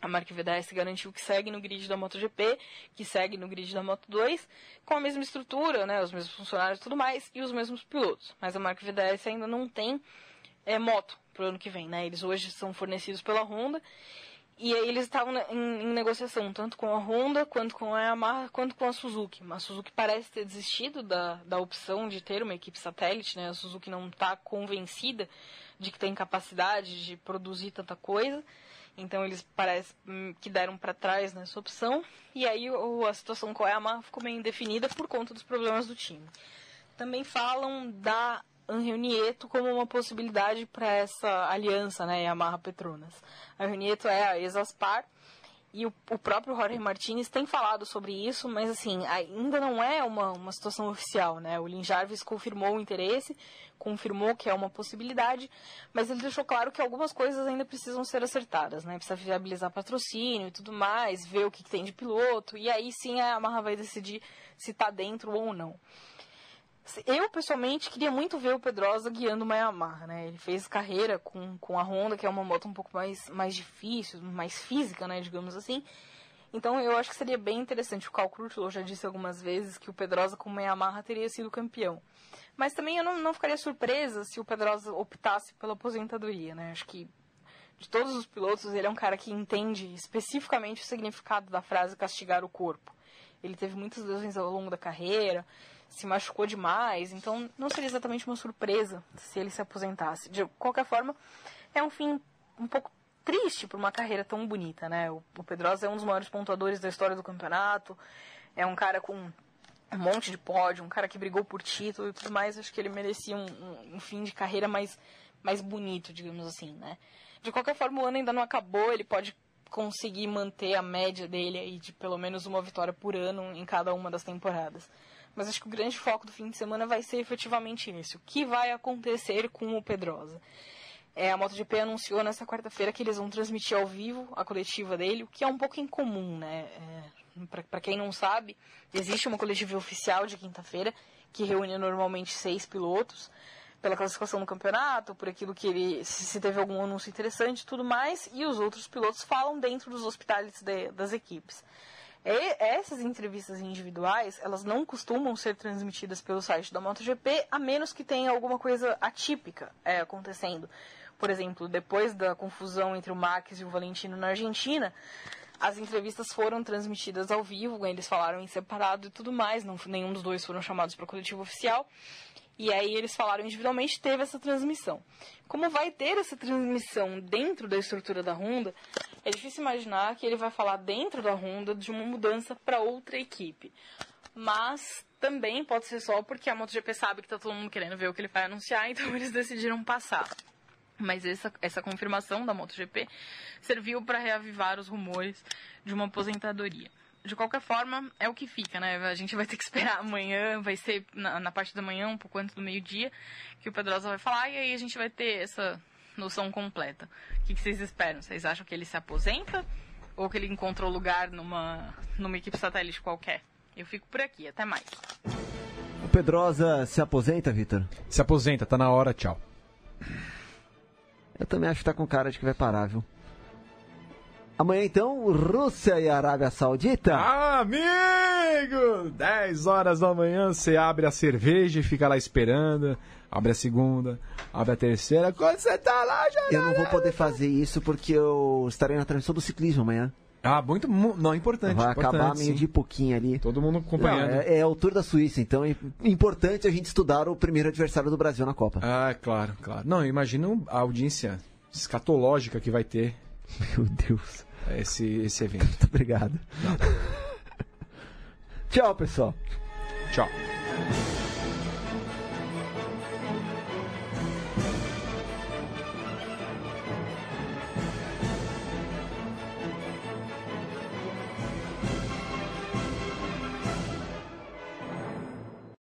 A Mark VDS garantiu que segue no grid da MotoGP, que segue no grid da Moto2, com a mesma estrutura, né, os mesmos funcionários e tudo mais, e os mesmos pilotos. Mas a Mark VDS ainda não tem é, moto para o ano que vem. Né? Eles hoje são fornecidos pela Honda, e aí eles estavam em, em, negociação tanto com a Honda, quanto com a Yamaha, quanto com a Suzuki. A Suzuki parece ter desistido da, da opção de ter uma equipe satélite, né? a Suzuki não está convencida de que tem capacidade de produzir tanta coisa. Então eles parece hum, que deram para trás nessa opção. E aí a situação com a Yamaha ficou meio indefinida por conta dos problemas do time. Também falam da Angel Nieto como uma possibilidade para essa aliança, né, Yamaha Petronas. A Angel Nieto é a ex-Aspar e o, o, próprio Jorge Martinez tem falado sobre isso, mas assim, ainda não é uma, uma situação oficial, né? O Lin Jarvis confirmou o interesse, confirmou que é uma possibilidade, mas ele deixou claro que algumas coisas ainda precisam ser acertadas, né? Precisa viabilizar patrocínio e tudo mais, ver o que, que tem de piloto, e aí sim a Yamaha vai decidir se está dentro ou não. Eu, pessoalmente, queria muito ver o Pedrosa guiando uma Yamaha, né? Ele fez carreira com, com a Honda, que é uma moto um pouco mais, mais difícil, mais física, né? Digamos assim. Então, eu acho que seria bem interessante. O Cal Crutchlow já disse algumas vezes que o Pedrosa com uma Yamaha teria sido campeão. Mas também eu não, não ficaria surpresa se o Pedrosa optasse pela aposentadoria, né? Acho que de todos os pilotos, ele é um cara que entende especificamente o significado da frase castigar o corpo. Ele teve muitas lesões ao longo da carreira, se machucou demais, então não seria exatamente uma surpresa se ele se aposentasse. De qualquer forma, é um fim um pouco triste para uma carreira tão bonita, né? O, o Pedrosa é um dos maiores pontuadores da história do campeonato, é um cara com um monte de pódio, um cara que brigou por título e tudo mais, acho que ele merecia um, um, um fim de carreira mais, mais bonito, digamos assim, né? De qualquer forma, o ano ainda não acabou, ele pode conseguir manter a média dele aí de pelo menos uma vitória por ano em cada uma das temporadas. Mas acho que o grande foco do fim de semana vai ser efetivamente esse. O que vai acontecer com o Pedrosa? É, a MotoGP anunciou nessa quarta-feira que eles vão transmitir ao vivo a coletiva dele, o que é um pouco incomum, né? É, Para quem não sabe, existe uma coletiva oficial de quinta-feira que reúne normalmente seis pilotos pela classificação do campeonato, por aquilo que ele se teve algum anúncio interessante, tudo mais, e os outros pilotos falam dentro dos hospitais de, das equipes. Essas entrevistas individuais, elas não costumam ser transmitidas pelo site da MotoGP, a menos que tenha alguma coisa atípica é, acontecendo. Por exemplo, depois da confusão entre o Max e o Valentino na Argentina, as entrevistas foram transmitidas ao vivo, eles falaram em separado e tudo mais, não, nenhum dos dois foram chamados para a coletiva oficial. E aí eles falaram individualmente, teve essa transmissão. Como vai ter essa transmissão dentro da estrutura da Honda, é difícil imaginar que ele vai falar dentro da Honda de uma mudança para outra equipe. Mas também pode ser só porque a MotoGP sabe que está todo mundo querendo ver o que ele vai anunciar, então eles decidiram passar. Mas essa, essa confirmação da MotoGP serviu para reavivar os rumores de uma aposentadoria de qualquer forma, é o que fica, né? A gente vai ter que esperar amanhã, vai ser na, na parte da manhã, um pouco antes do meio-dia, que o Pedrosa vai falar, e aí a gente vai ter essa noção completa. O que, que vocês esperam? Vocês acham que ele se aposenta? Ou que ele encontrou lugar numa, numa equipe satélite qualquer? Eu fico por aqui, até mais. O Pedrosa se aposenta, Vitor? Se aposenta, tá na hora, tchau. Eu também acho que tá com cara de que vai parar, viu? Amanhã, então, Rússia e Arábia Saudita. Amigo! 10 horas da manhã, você abre a cerveja e fica lá esperando. Abre a segunda, abre a terceira. Quando você tá lá, já. Eu não vou poder fazer isso porque eu estarei na transmissão do ciclismo amanhã. Ah, muito. Não, importante. Vai importante, acabar meio de pouquinho ali. Todo mundo acompanhando. Não, é, é o Tour da Suíça, então é importante a gente estudar o primeiro adversário do Brasil na Copa. Ah, claro, claro. Não, imagina a audiência escatológica que vai ter Meu Deus. Esse, esse evento. Muito obrigado. Tchau, pessoal. Tchau.